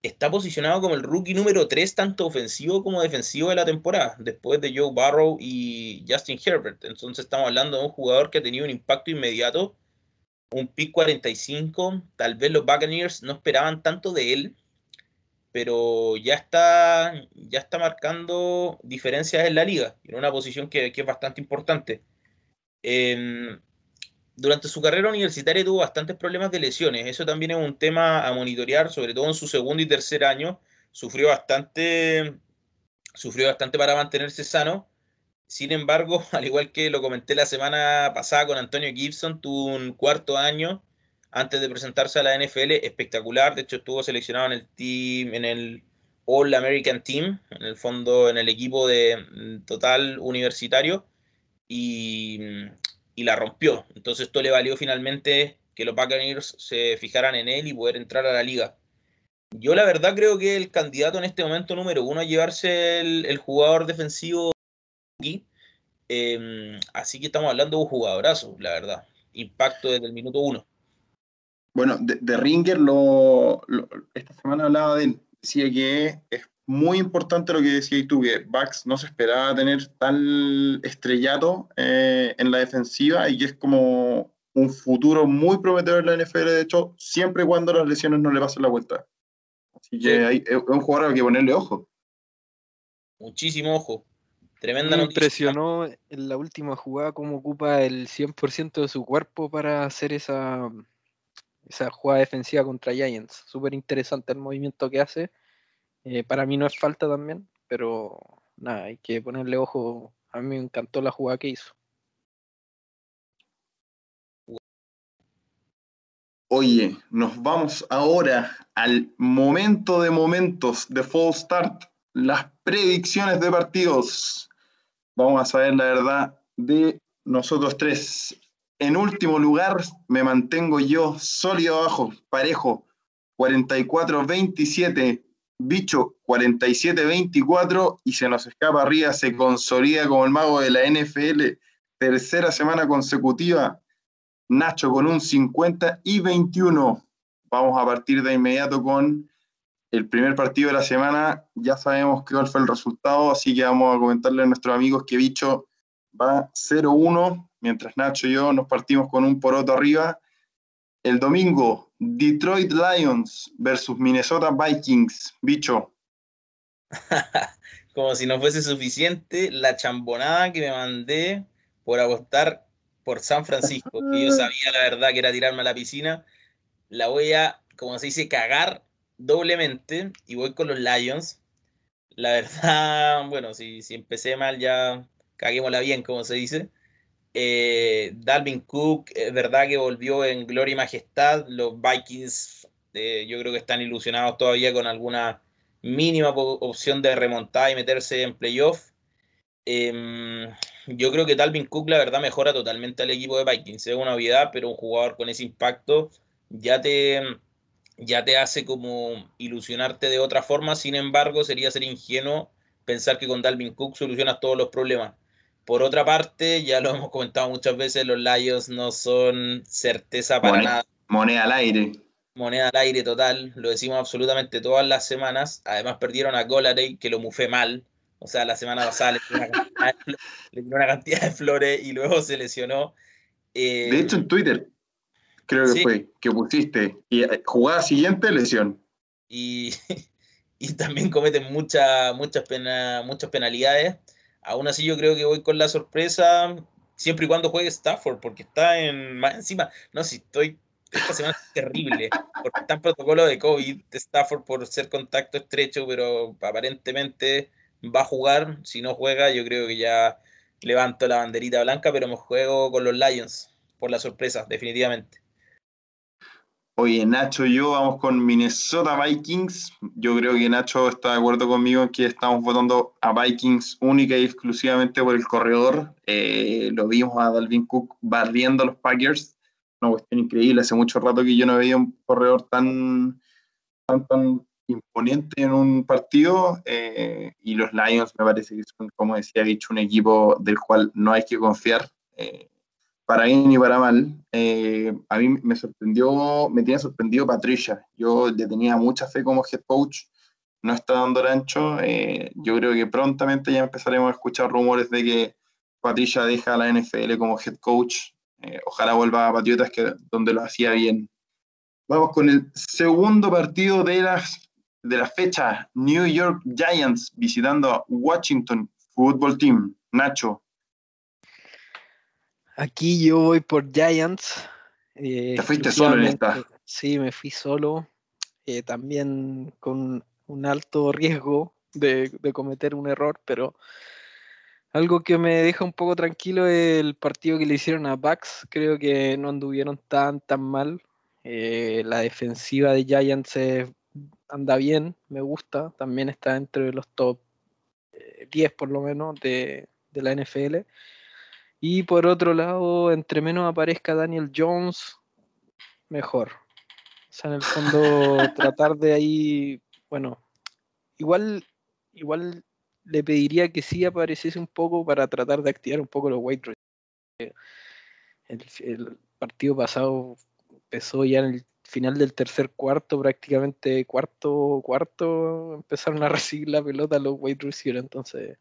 está posicionado como el rookie número 3, tanto ofensivo como defensivo de la temporada, después de Joe Barrow y Justin Herbert. Entonces estamos hablando de un jugador que ha tenido un impacto inmediato un pick 45. Tal vez los Buccaneers no esperaban tanto de él, pero ya está, ya está marcando diferencias en la liga, en una posición que, es bastante importante. Em, durante su carrera universitaria tuvo bastantes problemas de lesiones. Eso también es un tema a monitorear, sobre todo en su segundo y tercer año. Sufrió bastante, sufrió bastante para mantenerse sano sin embargo, al igual que lo comenté la semana pasada con Antonio Gibson, tuvo un cuarto año antes de presentarse a la NFL espectacular. De hecho, estuvo seleccionado en el team, en el All American Team, en el fondo, en el equipo de mm, total universitario, y, y la rompió. Entonces, esto le valió finalmente que los Buccaneers se fijaran en él y poder entrar a la liga. Yo la verdad creo que el candidato en este momento número uno a llevarse el, jugador defensivo Em, así que estamos hablando de un jugadorazo, la verdad. Impacto desde el minuto uno. Bueno, de, Ringer lo, esta semana hablaba de él. Decía que es muy importante lo que decías tú, que Bax no se esperaba tener tal estrellato eh, en la defensiva y que es como un futuro muy prometedor en la NFL, de hecho, siempre y cuando las lesiones no le pasen la vuelta. Así que es un jugador al que ponerle ojo. Muchísimo ojo. Tremenda Me impresionó en la última jugada cómo ocupa el 100% de su cuerpo para hacer esa, esa jugada defensiva contra Giants. Súper interesante el movimiento que hace. Eh, para mí no es falta también, pero nada, hay que ponerle ojo A mí me encantó la jugada que hizo. Oye, nos vamos ahora al momento de momentos de Fall Start, las predicciones de partidos. Vamos a saber la verdad de nosotros tres. En último lugar, me mantengo yo sólido abajo, parejo, 44-27, bicho 47-24 y se nos escapa arriba, se consolida como el mago de la NFL, tercera semana consecutiva Nacho con un 50 y 21. Vamos a partir de inmediato con el primer partido de la semana. Ya sabemos cuál fue el resultado, así que vamos a comentarle a nuestros amigos que Bicho va 0-1, mientras Nacho y yo nos partimos con un poroto arriba. El domingo, Detroit Lions versus Minnesota Vikings. Bicho. Como si no fuese suficiente la chambonada que me mandé por apostar por San Francisco, que yo sabía la verdad que era tirarme a la piscina, la voy a, como se dice, cagar doblemente y voy con los Lions. La verdad, bueno, si, si empecé mal ya caguémosla bien, como se dice. Eh, Dalvin Cook, es verdad que volvió en gloria y majestad. Los Vikings, eh, yo creo que están ilusionados todavía con alguna mínima opción de remontar y meterse en playoff. Em, yo creo que Dalvin Cook, la verdad, mejora totalmente al equipo de Vikings. Es una obviedad, pero un jugador con ese impacto ya te, ya te hace como ilusionarte de otra forma. Sin embargo, sería ser ingenuo pensar que con Dalvin Cook solucionas todos los problemas. Por otra parte, ya lo hemos comentado muchas veces, los Lions no son certeza para nada. Moneda al aire. Moneda al aire total, lo decimos absolutamente todas las semanas. Además perdieron a Golarey, que lo mufé mal. O sea, la semana pasada le dio una cantidad, de flores y luego se lesionó. de hecho, en Twitter, creo que fue, que pusiste. Y eh, jugada siguiente, lesión. Y, y también cometen muchas muchas muchas penalidades. Aún así, yo creo que voy con la sorpresa, siempre y cuando juegue Stafford, porque está en. Más encima, no, si estoy. Esta semana es terrible, porque está en protocolo de COVID, Stafford por ser contacto estrecho, pero aparentemente va a jugar. Si no juega, yo creo que ya levanto la banderita blanca, pero me juego con los Lions por la sorpresa, definitivamente. Oye, Nacho y yo vamos con Minnesota Vikings. Yo creo que Nacho está de acuerdo conmigo en que estamos votando a Vikings única y exclusivamente por el corredor. Eh, lo vimos a Dalvin Cook barriendo a los Packers. Una cuestión increíble. Hace mucho rato que yo no veía un corredor tan, tan, imponente en un partido eh, y los Lions me parece que son, como decía dicho, un equipo del cual no hay que confiar eh, para bien ni para mal. Eh, a mí me sorprendió, me tiene sorprendido Patricia. Yo le tenía mucha fe como head coach, no está dando el ancho. yo creo que prontamente ya empezaremos a escuchar rumores de que Patricia deja a la NFL como head coach. ojalá vuelva a Patriotas, que, donde lo hacía bien. Vamos con el segundo partido de las de la fecha, New York Giants visitando a Washington Football Team. Nacho. Aquí yo voy por Giants. Eh, ¿Te fuiste solo en esta? Sí, me fui solo. Eh, también con un alto riesgo de, cometer un error, pero algo que me deja un poco tranquilo es el partido que le hicieron a Bucks. Creo que no anduvieron tan, tan mal. Eh, la defensiva de Giants anda bien, me gusta, también está entre los top 10 eh, por lo menos de, la NFL. Y por otro lado, entre menos aparezca Daniel Jones, mejor. O sea, en el fondo, tratar de ahí, bueno, igual, igual le pediría que sí apareciese un poco para tratar de activar un poco los weight el, el partido pasado empezó ya en el final del tercer cuarto, prácticamente cuarto, cuarto, empezaron a recibir la pelota los wide receivers, entonces.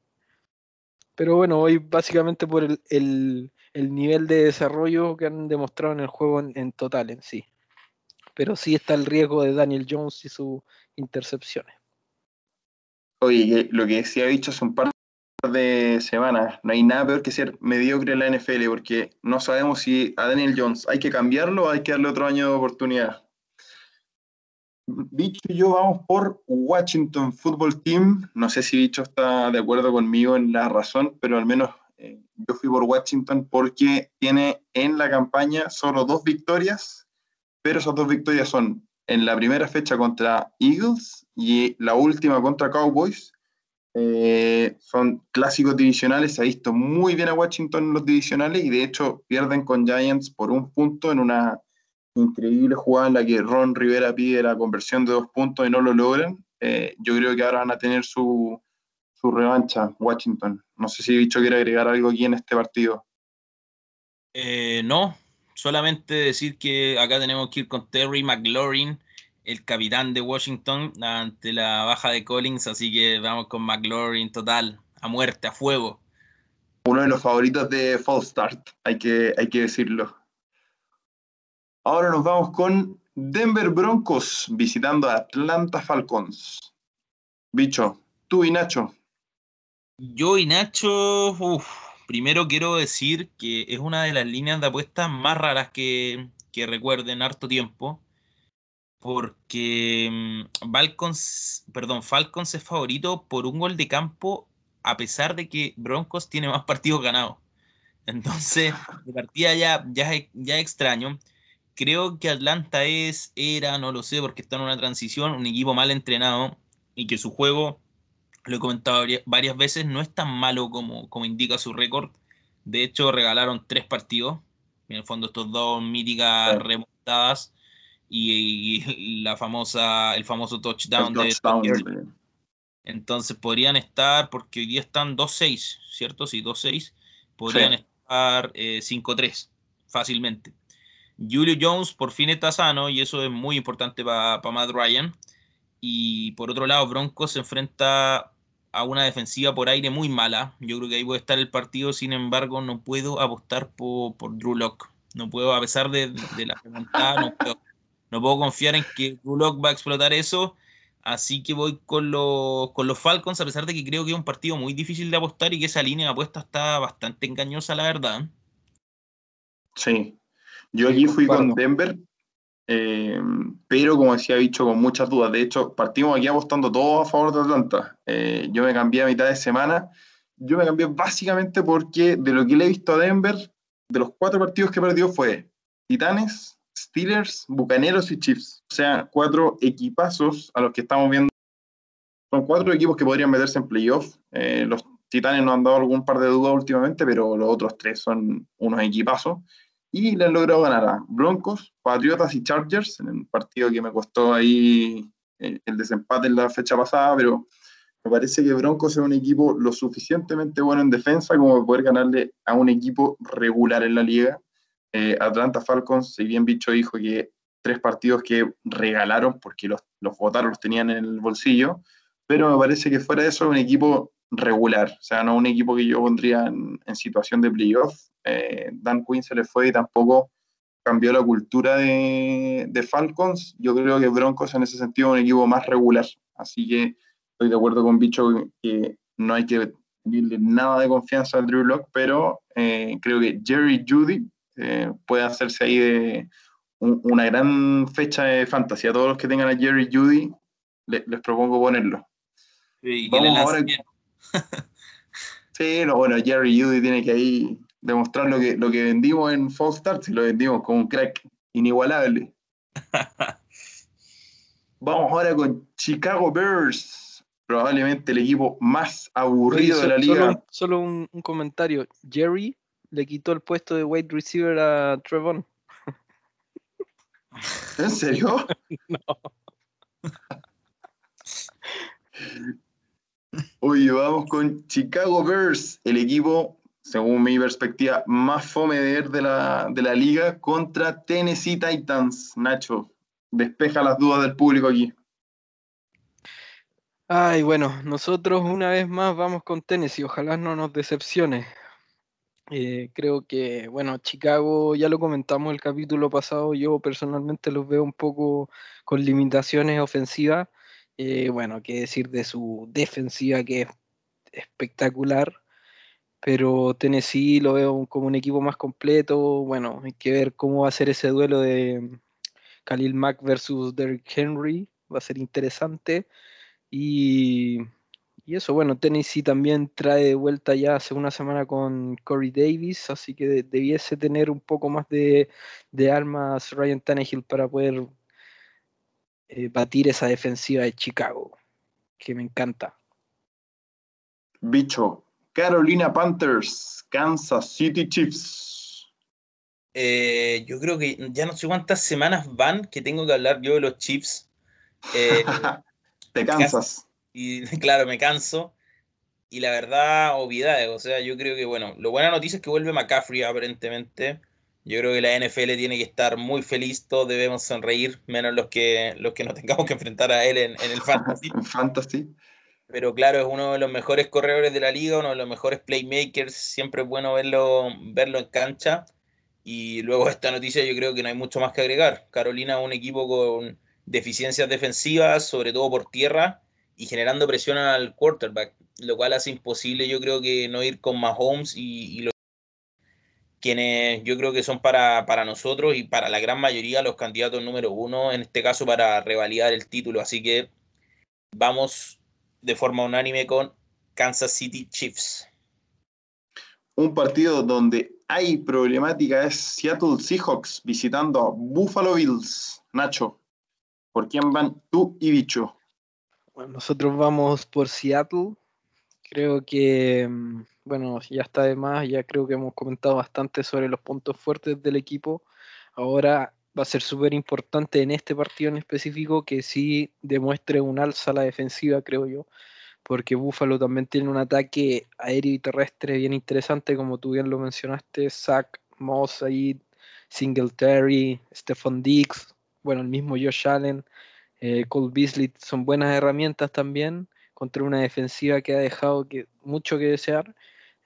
Pero bueno, hoy básicamente por el, nivel de desarrollo que han demostrado en el juego en, total en sí. Pero sí está el riesgo de Daniel Jones y sus intercepciones. Oye, lo que se ha dicho hace un par de semanas, no hay nada peor que ser mediocre en la NFL, porque no sabemos si a Daniel Jones hay que cambiarlo o hay que darle otro año de oportunidad. Bicho y yo vamos por Washington Football Team. No sé si Bicho está de acuerdo conmigo en la razón, pero al menos eh, yo fui por Washington porque tiene en la campaña solo dos victorias, pero esas dos victorias son en la primera fecha contra Eagles y la última contra Cowboys. Eh, son clásicos divisionales, se ha visto muy bien a Washington en los divisionales y de hecho pierden con Giants por un punto en una increíble jugada en la que Ron Rivera pide la conversión de dos puntos y no lo logran. Eh, yo creo que ahora van a tener su, su revancha, Washington. No sé si Bicho quiere agregar algo aquí en este partido. Eh, no, solamente decir que acá tenemos que ir con Terry McLaurin, el capitán de Washington, ante la baja de Collins, así que vamos con McLaurin total, a muerte, a fuego. Uno de los favoritos de Fall Start, hay que, hay que decirlo. Ahora nos vamos con Denver Broncos visitando a Atlanta Falcons. Bicho, tú y Nacho, yo y Nacho, primero quiero decir que es una de las líneas de apuestas más raras que, que recuerden harto tiempo. Porque mm, Falcons, perdón, Falcons es favorito por un gol de campo a pesar de que Broncos tiene más partidos ganados. Entonces, de partida ya, ya, ya extraño. Creo que Atlanta es, era, no lo sé, porque está en una transición, un equipo mal entrenado y que su juego lo he comentado varias veces, no es tan malo como, como indica su récord. De hecho, regalaron tres partidos. En el fondo, estos dos míticas remontadas y, la famosa, el famoso touchdown, de, Entonces podrían estar, porque hoy día están 2-6, ¿cierto? Sí, 2-6. Podrían estar 5-3 eh, fácilmente. Julio Jones por fin está sano y eso es muy importante para Matt Ryan. Y por otro lado, Broncos se enfrenta a una defensiva por aire muy mala. Yo creo que ahí puede estar el partido, sin embargo, no puedo apostar por, por Drew Lock. No puedo, a pesar de, la pregunta, no puedo, confiar en que Drew Lock va a explotar eso. Así que voy con los, con los Falcons, a pesar de que creo que es un partido muy difícil de apostar y que esa línea de apuesta está bastante engañosa, la verdad. Sí, yo aquí fui con Denver eh, pero como decía, dicho con muchas dudas. De hecho, partimos aquí apostando todos a favor de Atlanta. Eh, yo me cambié a mitad de semana. Yo me cambié básicamente porque de lo que le he visto a Denver, de los cuatro partidos que perdió fue Titanes, Steelers, Bucaneros y Chiefs. O sea, cuatro equipazos a los que estamos viendo. Son cuatro equipos que podrían meterse en playoff. Eh, los Titanes nos han dado algún par de dudas últimamente, pero los otros tres son unos equipazos y le han logrado ganar a Broncos, Patriotas y Chargers en un partido que me costó ahí eh, el, desempate en la fecha pasada, pero me parece que Broncos es un equipo lo suficientemente bueno en defensa como poder ganarle a un equipo regular en la liga. Eh, Atlanta Falcons, si bien bicho dijo que tres partidos que regalaron porque los, los votaron, los tenían en el bolsillo, pero me parece que fuera de eso un equipo regular, o sea, no un equipo que yo pondría en, en situación de playoff, eh, Dan Quinn se le fue y tampoco cambió la cultura de, Falcons. Yo creo que Broncos en ese sentido es un equipo más regular. Así que estoy de acuerdo con Bicho que no hay que darle nada de confianza al Drew Lock, pero eh, creo que Jerry Judy eh, puede hacerse ahí de una gran fecha de fantasía. A todos los que tengan a Jerry Judy, les propongo ponerlo. Sí, Vamos ahora. Sí, no, bueno, Jerry Judy tiene que ahí demostrar lo que, lo que vendimos en False Start, si lo vendimos como un crack inigualable. Vamos ahora con Chicago Bears, probablemente el equipo más aburrido de la liga. Solo, un, comentario. Jerry le quitó el puesto de wide receiver a Trevon. ¿En serio? no. Oye, vamos con Chicago Bears, el equipo según mi perspectiva, más fome de la, de la liga contra Tennessee Titans. Nacho, despeja las dudas del público aquí. Ay, bueno, nosotros una vez más vamos con Tennessee, ojalá no nos decepcione. Eh, creo que, bueno, Chicago, ya lo comentamos el capítulo pasado, yo personalmente los veo un poco con limitaciones ofensivas. Eh, bueno, qué decir de su defensiva que es espectacular pero Tennessee lo veo como un equipo más completo. Bueno, hay que ver cómo va a ser ese duelo de Khalil Mack versus Derrick Henry. va a ser interesante. Y, eso, bueno, Tennessee también trae de vuelta ya hace una semana con Corey Davis, así que debiese tener un poco más de, armas Ryan Tannehill para poder eh, batir esa defensiva de Chicago, que me encanta. Bicho, Carolina Panthers, Kansas City Chiefs. Eh, yo creo que ya no sé cuántas semanas van que tengo que hablar yo de los Chiefs. Eh, Te cansas. Y claro, me canso. Y la verdad, obviedades. O sea, yo creo que, bueno, lo buena noticia es que vuelve McCaffrey aparentemente. Yo creo que la NFL tiene que estar muy feliz, todos debemos sonreír, menos los que, los que no tengamos que enfrentar a él en, en el Fantasy. fantasy pero claro, es uno de los mejores corredores de la liga, uno de los mejores playmakers, siempre es bueno verlo, verlo en cancha. Y luego esta noticia yo creo que no hay mucho más que agregar. Carolina es un equipo con deficiencias defensivas, sobre todo por tierra, y generando presión al quarterback, lo cual hace imposible yo creo que no ir con Mahomes y, y los quienes yo creo que son para, para nosotros y para la gran mayoría los candidatos número uno, en este caso para revalidar el título. Así que vamos de forma unánime con Kansas City Chiefs. Un partido donde hay problemática es Seattle Seahawks visitando a Buffalo Bills. Nacho, ¿por quién van tú y Bicho? Bueno, nosotros vamos por Seattle. Creo que, mm, bueno, ya está de más, ya creo que hemos comentado bastante sobre los puntos fuertes del equipo. Ahora va a ser súper importante en este partido en específico que sí demuestre un alza a la defensiva, creo yo, porque Buffalo también tiene un ataque aéreo y terrestre bien interesante, como tú bien lo mencionaste, Zach Moss ahí, Singletary, Stephon Diggs, bueno, el mismo Josh Allen, eh, Cole Beasley, son buenas herramientas también contra una defensiva que ha dejado mucho que desear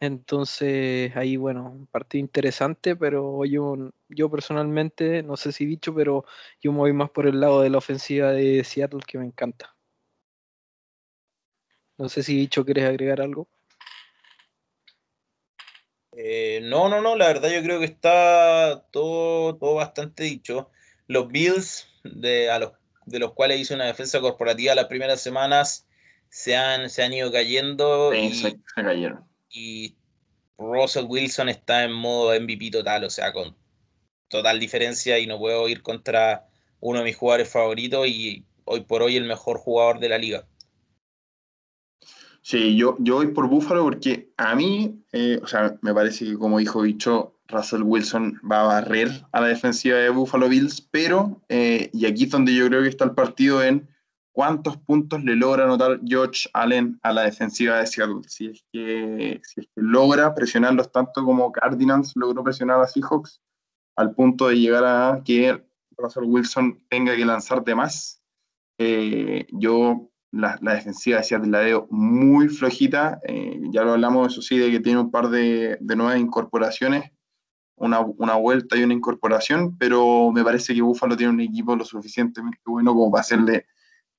entonces, ahí, bueno, un partido interesante, pero yo, yo personalmente, no sé si dicho, pero yo me voy más por el lado de la ofensiva de Seattle que me encanta. No sé si dicho, ¿quieres agregar algo? Eh, no, no, no, la verdad yo creo que está todo, todo bastante dicho. Los Bills, de, a los, de los cuales hice una defensa corporativa las primeras semanas, se han, se han ido cayendo. y, se cayeron y Russell Wilson está en modo MVP total, o sea, con total diferencia y no puedo ir contra uno de mis jugadores favoritos y hoy por hoy el mejor jugador de la liga. Sí, yo, yo voy por Búfalo porque a mí, eh, o sea, me parece que como dijo Bicho, Russell Wilson va a barrer a la defensiva de Buffalo Bills, pero, eh, y aquí es donde yo creo que está el partido en cuántos puntos le logra anotar George Allen a la defensiva de Seattle. Si es que, si es que logra presionarlos tanto como Cardinals logró presionar a Seahawks, al punto de llegar a que Russell Wilson tenga que lanzar de más. Eh, yo la, defensiva de Seattle la veo muy flojita. Eh, ya lo hablamos, eso sí, de que tiene un par de, nuevas incorporaciones. Una, una, vuelta y una incorporación, pero me parece que Buffalo tiene un equipo lo suficientemente bueno como para hacerle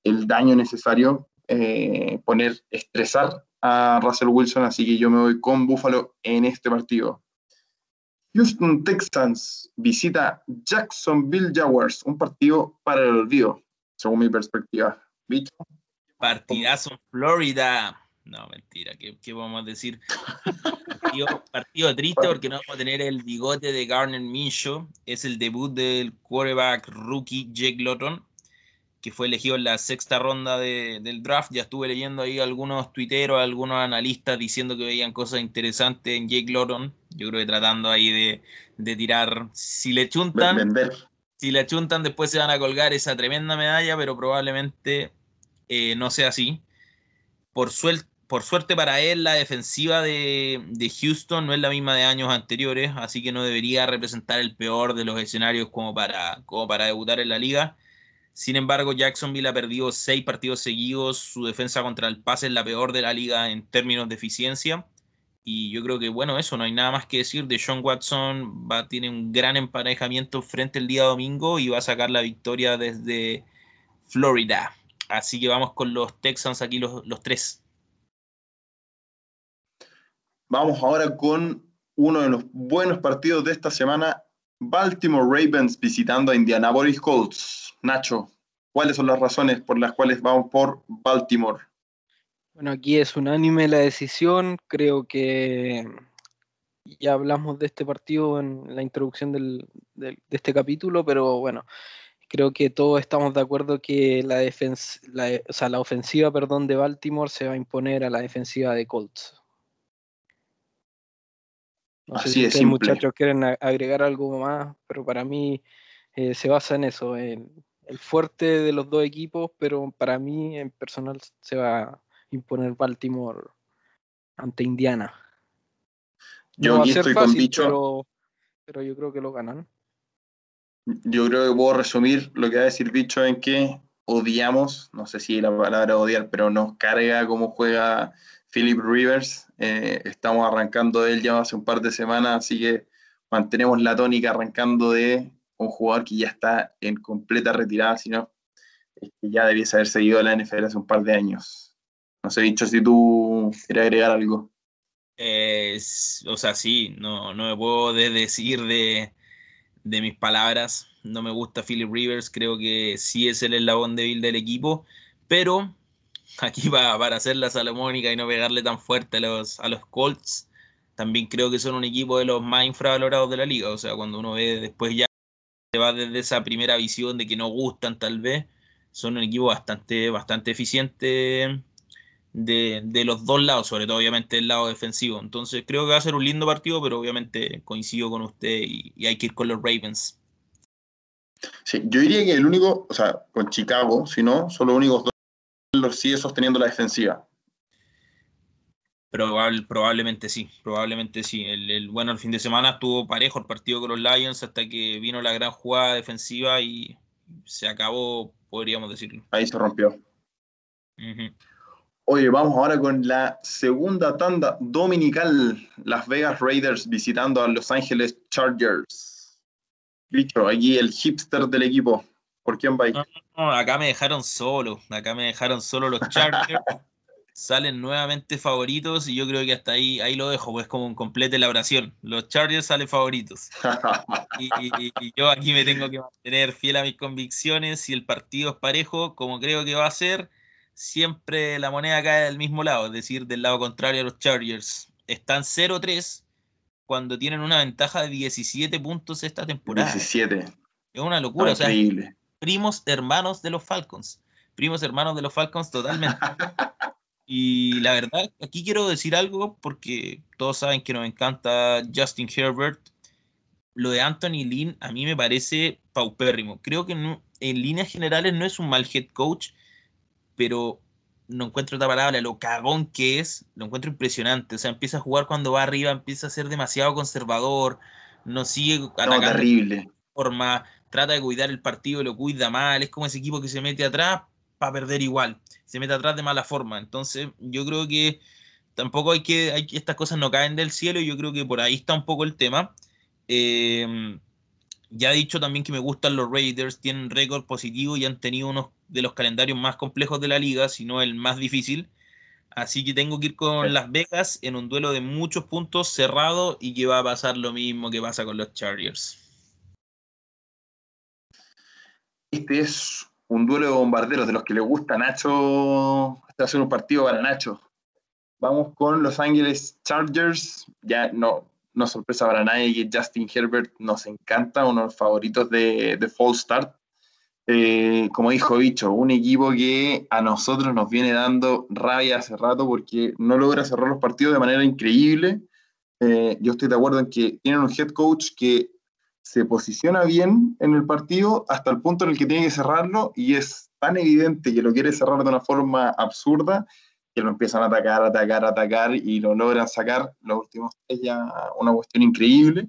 el daño necesario, eh, poner, estresar a Russell Wilson, así que yo me voy con Buffalo en este partido. Houston Texans visita Jacksonville Jaguars, un partido para el olvido, según mi perspectiva. Partidazo en Florida. No, mentira, ¿qué, qué vamos a decir? partido, partido, triste porque no vamos a tener el bigote de Garner Minshew. Es el debut del quarterback rookie Jake Lotton que fue elegido en la sexta ronda del draft. Ya estuve leyendo ahí algunos tuiteros, algunos analistas diciendo que veían cosas interesantes en Jake Lawton. Yo creo que tratando ahí de, tirar. Si le chuntan, si le chuntan, después se van a colgar esa tremenda medalla, pero probablemente eh, no sea así. Por, por suerte para él, la defensiva de, de, Houston no es la misma de años anteriores, así que no debería representar el peor de los escenarios como para, como para debutar en la liga. Sin embargo, Jacksonville ha perdido seis partidos seguidos. Su defensa contra el pase es la peor de la liga en términos de eficiencia. Y yo creo que, bueno, eso, no hay nada más que decir. De Sean Watson va, tiene un gran emparejamiento frente el día domingo y va a sacar la victoria desde Florida. Así que vamos con los Texans aquí, los, los tres. Vamos ahora con uno de los buenos partidos de esta semana. Baltimore Ravens visitando a Indianapolis Colts. Nacho, ¿Cuáles son las razones por las cuales vamos por Baltimore? Bueno, aquí es unánime la decisión. Creo que ya hablamos de este partido en la introducción de este capítulo, pero bueno, creo que todos estamos de acuerdo que la, la, la ofensiva perdón, de Baltimore se va a imponer a la defensiva de Colts. No Así sé si muchachos quieren agregar algo más, pero para mí eh, se basa en eso, en el fuerte de los dos equipos, pero para mí en personal se va a imponer Baltimore ante Indiana. Yo aquí estoy con Bicho. Pero, yo creo que lo ganan. Yo creo que puedo resumir lo que va a decir Bicho en que odiamos, no sé si la palabra odiar, pero nos carga cómo juega Philip Rivers. Eh, estamos arrancando de él ya hace un par de semanas, así que mantenemos la tónica arrancando de un jugador que ya está en completa retirada, sino que ya debiese haber seguido la NFL hace un par de años. No sé, Bicho, si tú quieres agregar algo. o sea, sí, no, no me puedo decir de, de mis palabras. No me gusta Philip Rivers, creo que sí es el eslabón débil del equipo, pero aquí va para hacer la salomónica y no pegarle tan fuerte a los, a los Colts, también creo que son un equipo de los más infravalorados de la liga. O sea, cuando uno ve después ya va desde esa primera visión de que no gustan tal vez, son un equipo bastante, bastante eficiente de, los dos lados, sobre todo obviamente el lado defensivo. Entonces creo que va a ser un lindo partido, pero obviamente coincido con usted y, y hay que ir con los Ravens. Sí, yo diría que el único, o sea, con Chicago, si no, son los únicos dos los sigue sosteniendo la defensiva. Probablemente sí, probablemente sí. El, bueno, el fin de semana estuvo parejo el partido con los Lions hasta que vino la gran jugada defensiva y se acabó, podríamos decirlo. Ahí se rompió. Oye, vamos ahora con la segunda tanda dominical. Las Vegas Raiders visitando a Los Ángeles Chargers. Bicho, aquí el hipster del equipo. ¿Por quién va No, acá me dejaron solo. Acá me dejaron solo los Chargers. salen nuevamente favoritos y yo creo que hasta ahí, ahí lo dejo, pues como un complete elaboración. Los Chargers salen favoritos. y, yo aquí me tengo que mantener fiel a mis convicciones. Si el partido es parejo, como creo que va a ser, siempre la moneda cae del mismo lado, es decir, del lado contrario a los Chargers. Están 0-3 cuando tienen una ventaja de 17 puntos esta temporada. 17. Es una locura. increíble primos hermanos de los Falcons. Primos hermanos de los Falcons totalmente. y la verdad, aquí quiero decir algo porque todos saben que nos encanta Justin Herbert. Lo de Anthony Lynn a mí me parece paupérrimo. Creo que en líneas generales no es un mal head coach, pero no encuentro otra palabra, lo cagón que es, lo encuentro impresionante. O sea, empieza a jugar cuando va arriba, empieza a ser demasiado conservador, no sigue atacando no, terrible. forma, trata de cuidar el partido lo cuida mal, es como ese equipo que se mete atrás para perder igual, se mete atrás de mala forma. Entonces, yo creo que tampoco hay que, hay, estas cosas no caen del cielo y yo creo que por ahí está un poco el tema. Em, ya he dicho también que me gustan los Raiders, tienen récord positivo y han tenido uno de los calendarios más complejos de la liga, si no el más difícil. Así que tengo que ir con Las Vegas en un duelo de muchos puntos cerrado y que va a pasar lo mismo que pasa con los Chargers. Este es un duelo de bombarderos de los que le gusta Nacho. Este va a ser un partido para Nacho. Vamos con Los Ángeles Chargers. Ya no, no sorpresa para nadie que Justin Herbert nos encanta, uno de los favoritos de, de Fall Start. Eh, como dijo Bicho, un equipo que a nosotros nos viene dando rabia hace rato porque no logra cerrar los partidos de manera increíble. Eh, yo estoy de acuerdo en que tienen un head coach que se posiciona bien en el partido hasta el punto en el que tiene que cerrarlo y es tan evidente que lo quiere cerrar de una forma absurda que lo empiezan a atacar, atacar, atacar y lo logran sacar. Los últimos tres ya una cuestión increíble,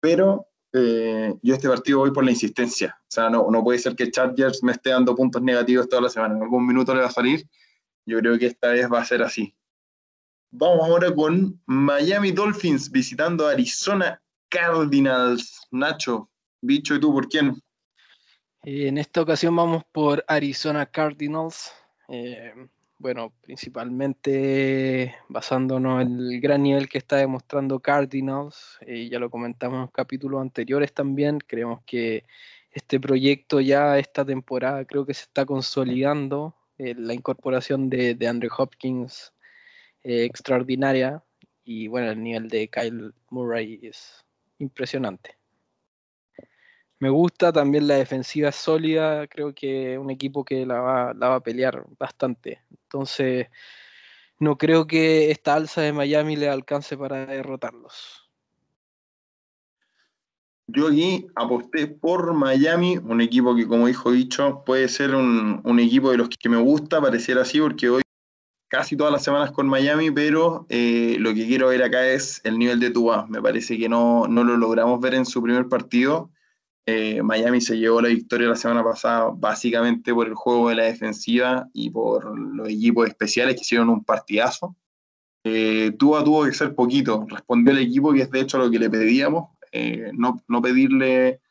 pero eh, yo este partido voy por la insistencia, o sea, no, no puede ser que Chargers me esté dando puntos negativos toda la semana, en algún minuto le va a salir, yo creo que esta vez va a ser así. Vamos ahora con Miami Dolphins visitando Arizona Cardinals. Nacho, bicho, ¿y tú por quién? Eh, en esta ocasión vamos por Arizona Cardinals. Eh, bueno, principalmente basándonos en el gran nivel que está demostrando Cardinals, eh, ya lo comentamos en capítulos anteriores también, creemos que este proyecto ya esta temporada creo que se está consolidando. La incorporación de, de Andrew Hopkins extraordinaria y bueno, el nivel de Kyle Murray es impresionante. Me gusta también la defensiva sólida, creo que un equipo que la va, la va a pelear bastante. Entonces, no creo que esta alza de Miami le alcance para derrotarlos. Yo aquí aposté por Miami, un equipo que, como dijo dicho, puede ser un, equipo de los que me gusta, pareciera así, porque hoy casi todas las semanas con Miami, pero eh, lo que quiero ver acá es el nivel de Tua. Me parece que no, no lo logramos ver en su primer partido. Eh, Miami se llevó la victoria la semana pasada básicamente por el juego de la defensiva y por los equipos especiales que hicieron un partidazo. Eh, Tua tuvo que ser poquito, respondió el equipo, que es de hecho lo que le pedíamos, eh, no, no pedirle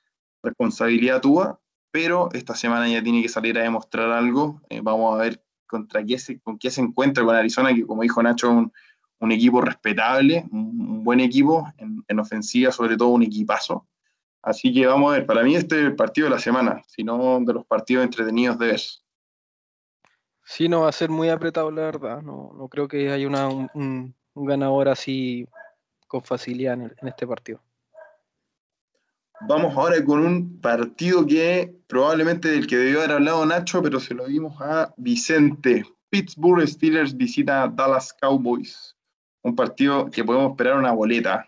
responsabilidad a Tua, pero esta semana ya tiene que salir a demostrar algo. Eh, vamos a ver contra qué se, con qué se encuentra con Arizona, que como dijo Nacho, un, un equipo respetable, un, buen equipo, en, en, ofensiva sobre todo un equipazo. Así que vamos a ver, para mí este es el partido de la semana, sino de los partidos entretenidos de ver. Sí, no va a ser muy apretado, la verdad. No, no creo que haya un, ganador así con facilidad en este partido. Vamos ahora con un partido que probablemente del que debió haber hablado Nacho, pero se lo dimos a Vicente. Pittsburgh Steelers visita Dallas Cowboys. Un partido que podemos esperar una boleta.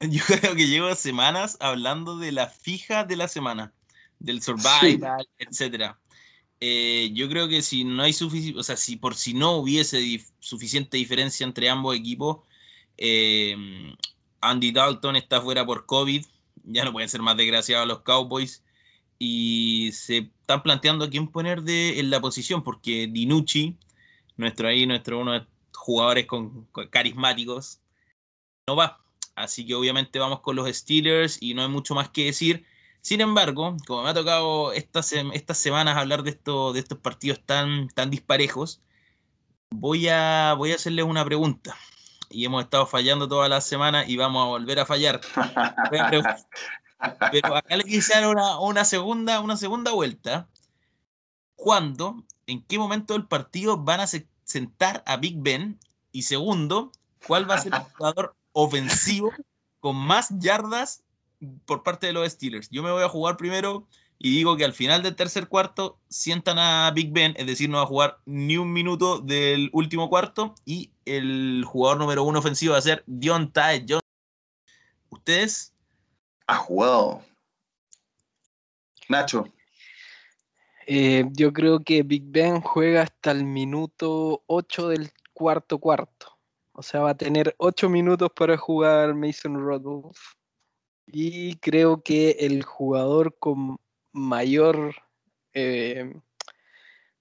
Yo creo que llevo semanas hablando de la fija de la semana, del survival, sí. etcétera. Eh, yo creo que si no hay suficiente, o sea, si por si no hubiese dif suficiente diferencia entre ambos equipos, eh, Andy Dalton está fuera por COVID, ya no pueden ser más desgraciados los Cowboys y se están planteando quién poner de, en la posición porque Dinucci, nuestro ahí, nuestro uno de jugadores con, con carismáticos, no va. Así que obviamente vamos con los Steelers y no hay mucho más que decir. Sin embargo, como me ha tocado estas, estas semanas hablar de, esto, de estos partidos tan, tan disparejos, voy a, voy a hacerles una pregunta y hemos estado fallando todas las semanas y vamos a volver a fallar. Pero, acá le quise dar una, una, segunda, una segunda vuelta. ¿Cuándo, en qué momento del partido van a sentar a Big Ben? Y segundo, ¿cuál va a ser el jugador ofensivo con más yardas por parte de los Steelers? Yo me voy a jugar primero y digo que al final del tercer cuarto sientan a Big Ben, es decir, no va a jugar ni un minuto del último cuarto y el jugador número uno ofensivo va a ser Dion Ty Johnson. ¿Ustedes? Ha jugado. Nacho. Eh, yo creo que Big Ben juega hasta el minuto 8 del cuarto cuarto. O sea, va a tener 8 minutos para jugar Mason Rudolph. Y creo que el jugador con mayor eh,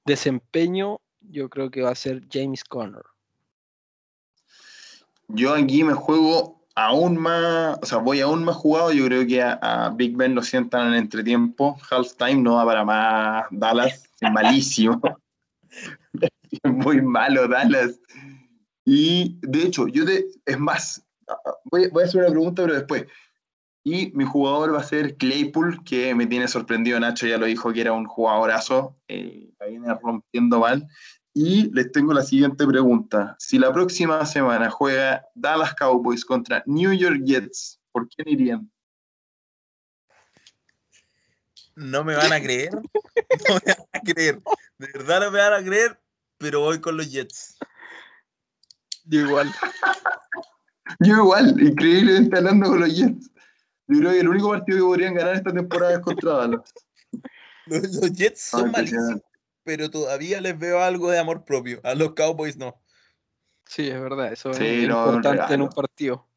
desempeño, yo creo que va a ser James Conner. Yo aquí me juego aún más, o sea, voy aún más jugado. Yo creo que a, Big Ben lo sientan en el entretiempo. Halftime no va para más Dallas, es malísimo. muy malo Dallas. Y de hecho, yo te, es más, voy a hacer una pregunta, pero después. Y mi jugador va a ser Claypool, que me tiene sorprendido. Nacho ya lo dijo que era un jugadorazo. Eh, la viene rompiendo mal. Y les tengo la siguiente pregunta. Si la próxima semana juega Dallas Cowboys contra New York Jets, ¿por quién irían? No me van a creer. No me van a creer. De verdad no me van a creer, pero voy con los Jets. Yo igual. Yo igual, increíblemente hablando con los Jets. Yo creo que el único partido que podrían ganar esta temporada es contra Dallas. Los, los Jets son malísimos, pero todavía les veo algo de amor propio. A los Cowboys no. Sí, es verdad, eso sí, es no, importante en un partido.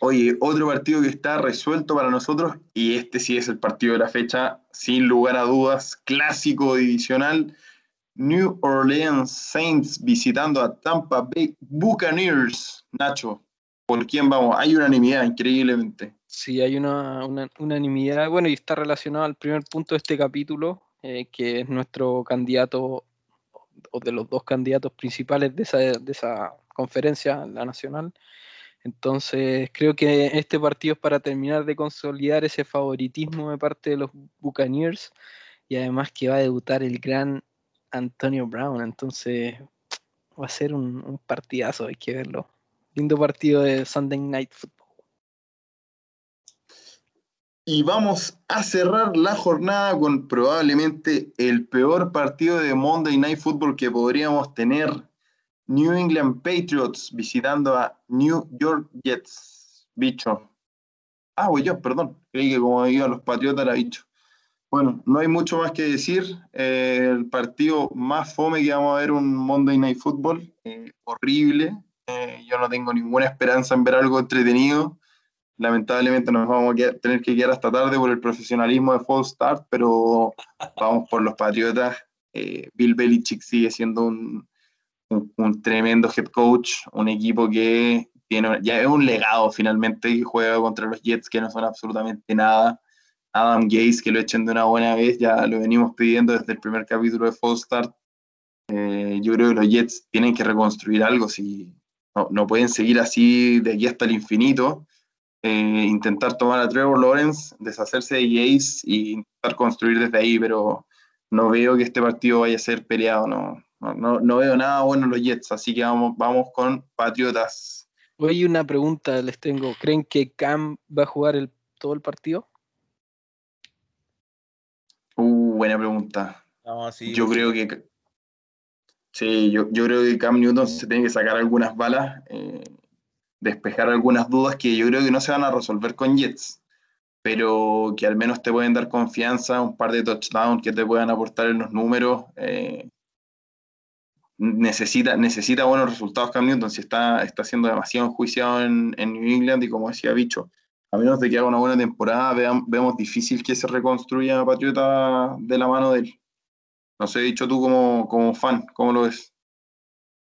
Oye, otro partido que está resuelto para nosotros, y este sí es el partido de la fecha, sin lugar a dudas, clásico divisional. New Orleans Saints visitando a Tampa Bay Buccaneers. Nacho, ¿por quién vamos? Hay unanimidad, increíblemente. Sí, hay una, una unanimidad. Bueno, y está relacionado al primer punto de este capítulo, eh, que es nuestro candidato, o de los dos candidatos principales de esa, de esa conferencia, la nacional. Entonces, creo que este partido es para terminar de consolidar ese favoritismo de parte de los Buccaneers y además que va a debutar el gran Antonio Brown. Entonces, va a ser un partidazo, hay que verlo. Lindo partido de Sunday Night Football. Y vamos a cerrar la jornada con probablemente el peor partido de Monday Night Football que podríamos tener. New England Patriots visitando a New York Jets. Bicho. Ah, voy yo, perdón. Creí que como iban los Patriotas era bicho. Bueno, no hay mucho más que decir. Eh, el partido más fome que vamos a ver un Monday Night Football. Eh, horrible. Eh, yo no tengo ninguna esperanza en ver algo entretenido lamentablemente nos vamos a tener que quedar hasta tarde por el profesionalismo de Full Start, pero vamos por los Patriotas. Eh, Bill Belichick sigue siendo un, un, tremendo head coach, un equipo que tiene ya es un legado finalmente que juega contra los Jets que no son absolutamente nada. Adam Gaze que lo echen de una buena vez, ya lo venimos pidiendo desde el primer capítulo de Full Start. Eh, yo creo que los Jets tienen que reconstruir algo, si no, no pueden seguir así de aquí hasta el infinito eh, intentar tomar a Trevor Lawrence, deshacerse de Jace y intentar construir desde ahí, pero no veo que este partido vaya a ser peleado, no, no, no veo nada bueno en los Jets, así que vamos, vamos con Patriotas. Hoy una pregunta les tengo, ¿creen que Cam va a jugar el, todo el partido? Uh, buena pregunta. yo creo que sí, yo, yo, creo que Cam Newton se tiene que sacar algunas balas. Eh, despejar algunas dudas que yo creo que no se van a resolver con Jets, pero que al menos te pueden dar confianza, un par de touchdowns que te puedan aportar en los números. Eh, necesita, necesita buenos resultados Cam Newton, si está, está siendo demasiado enjuiciado en, en New England y como decía Bicho, a menos de que haga una buena temporada, vemos difícil que se reconstruya Patriota de la mano de él. No sé, dicho tú como, como fan, ¿cómo lo ves?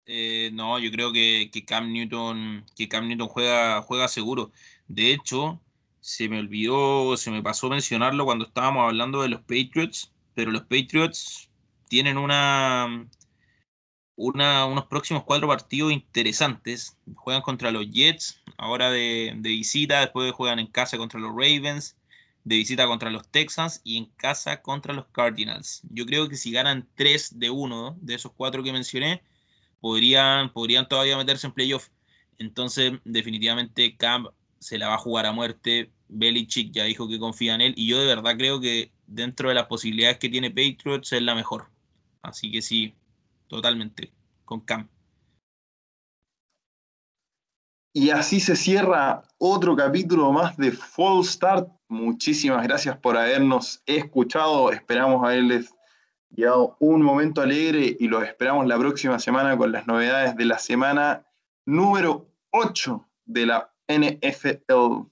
Eh, no, yo creo que, Cam Newton, que Cam Newton juega, juega seguro. De hecho, se me olvidó, se me pasó mencionarlo cuando estábamos hablando de los Patriots, pero los Patriots tienen una, una unos próximos cuatro partidos interesantes. Juegan contra los Jets, ahora de, de visita, después juegan en casa contra los Ravens, de visita contra los Texans y en casa contra los Cardinals. Yo creo que si ganan tres de uno de esos cuatro que mencioné, podrían, podrían todavía meterse en playoff. Entonces, definitivamente Cam se la va a jugar a muerte. Belichick ya dijo que confía en él y yo de verdad creo que dentro de las posibilidades que tiene Patriots es la mejor. Así que sí, totalmente, con Cam. Y así se cierra otro capítulo más de Fall Start. Muchísimas gracias por habernos escuchado. Esperamos haberles llegado un momento alegre y los esperamos la próxima semana con las novedades de la semana número 8 de la NFL.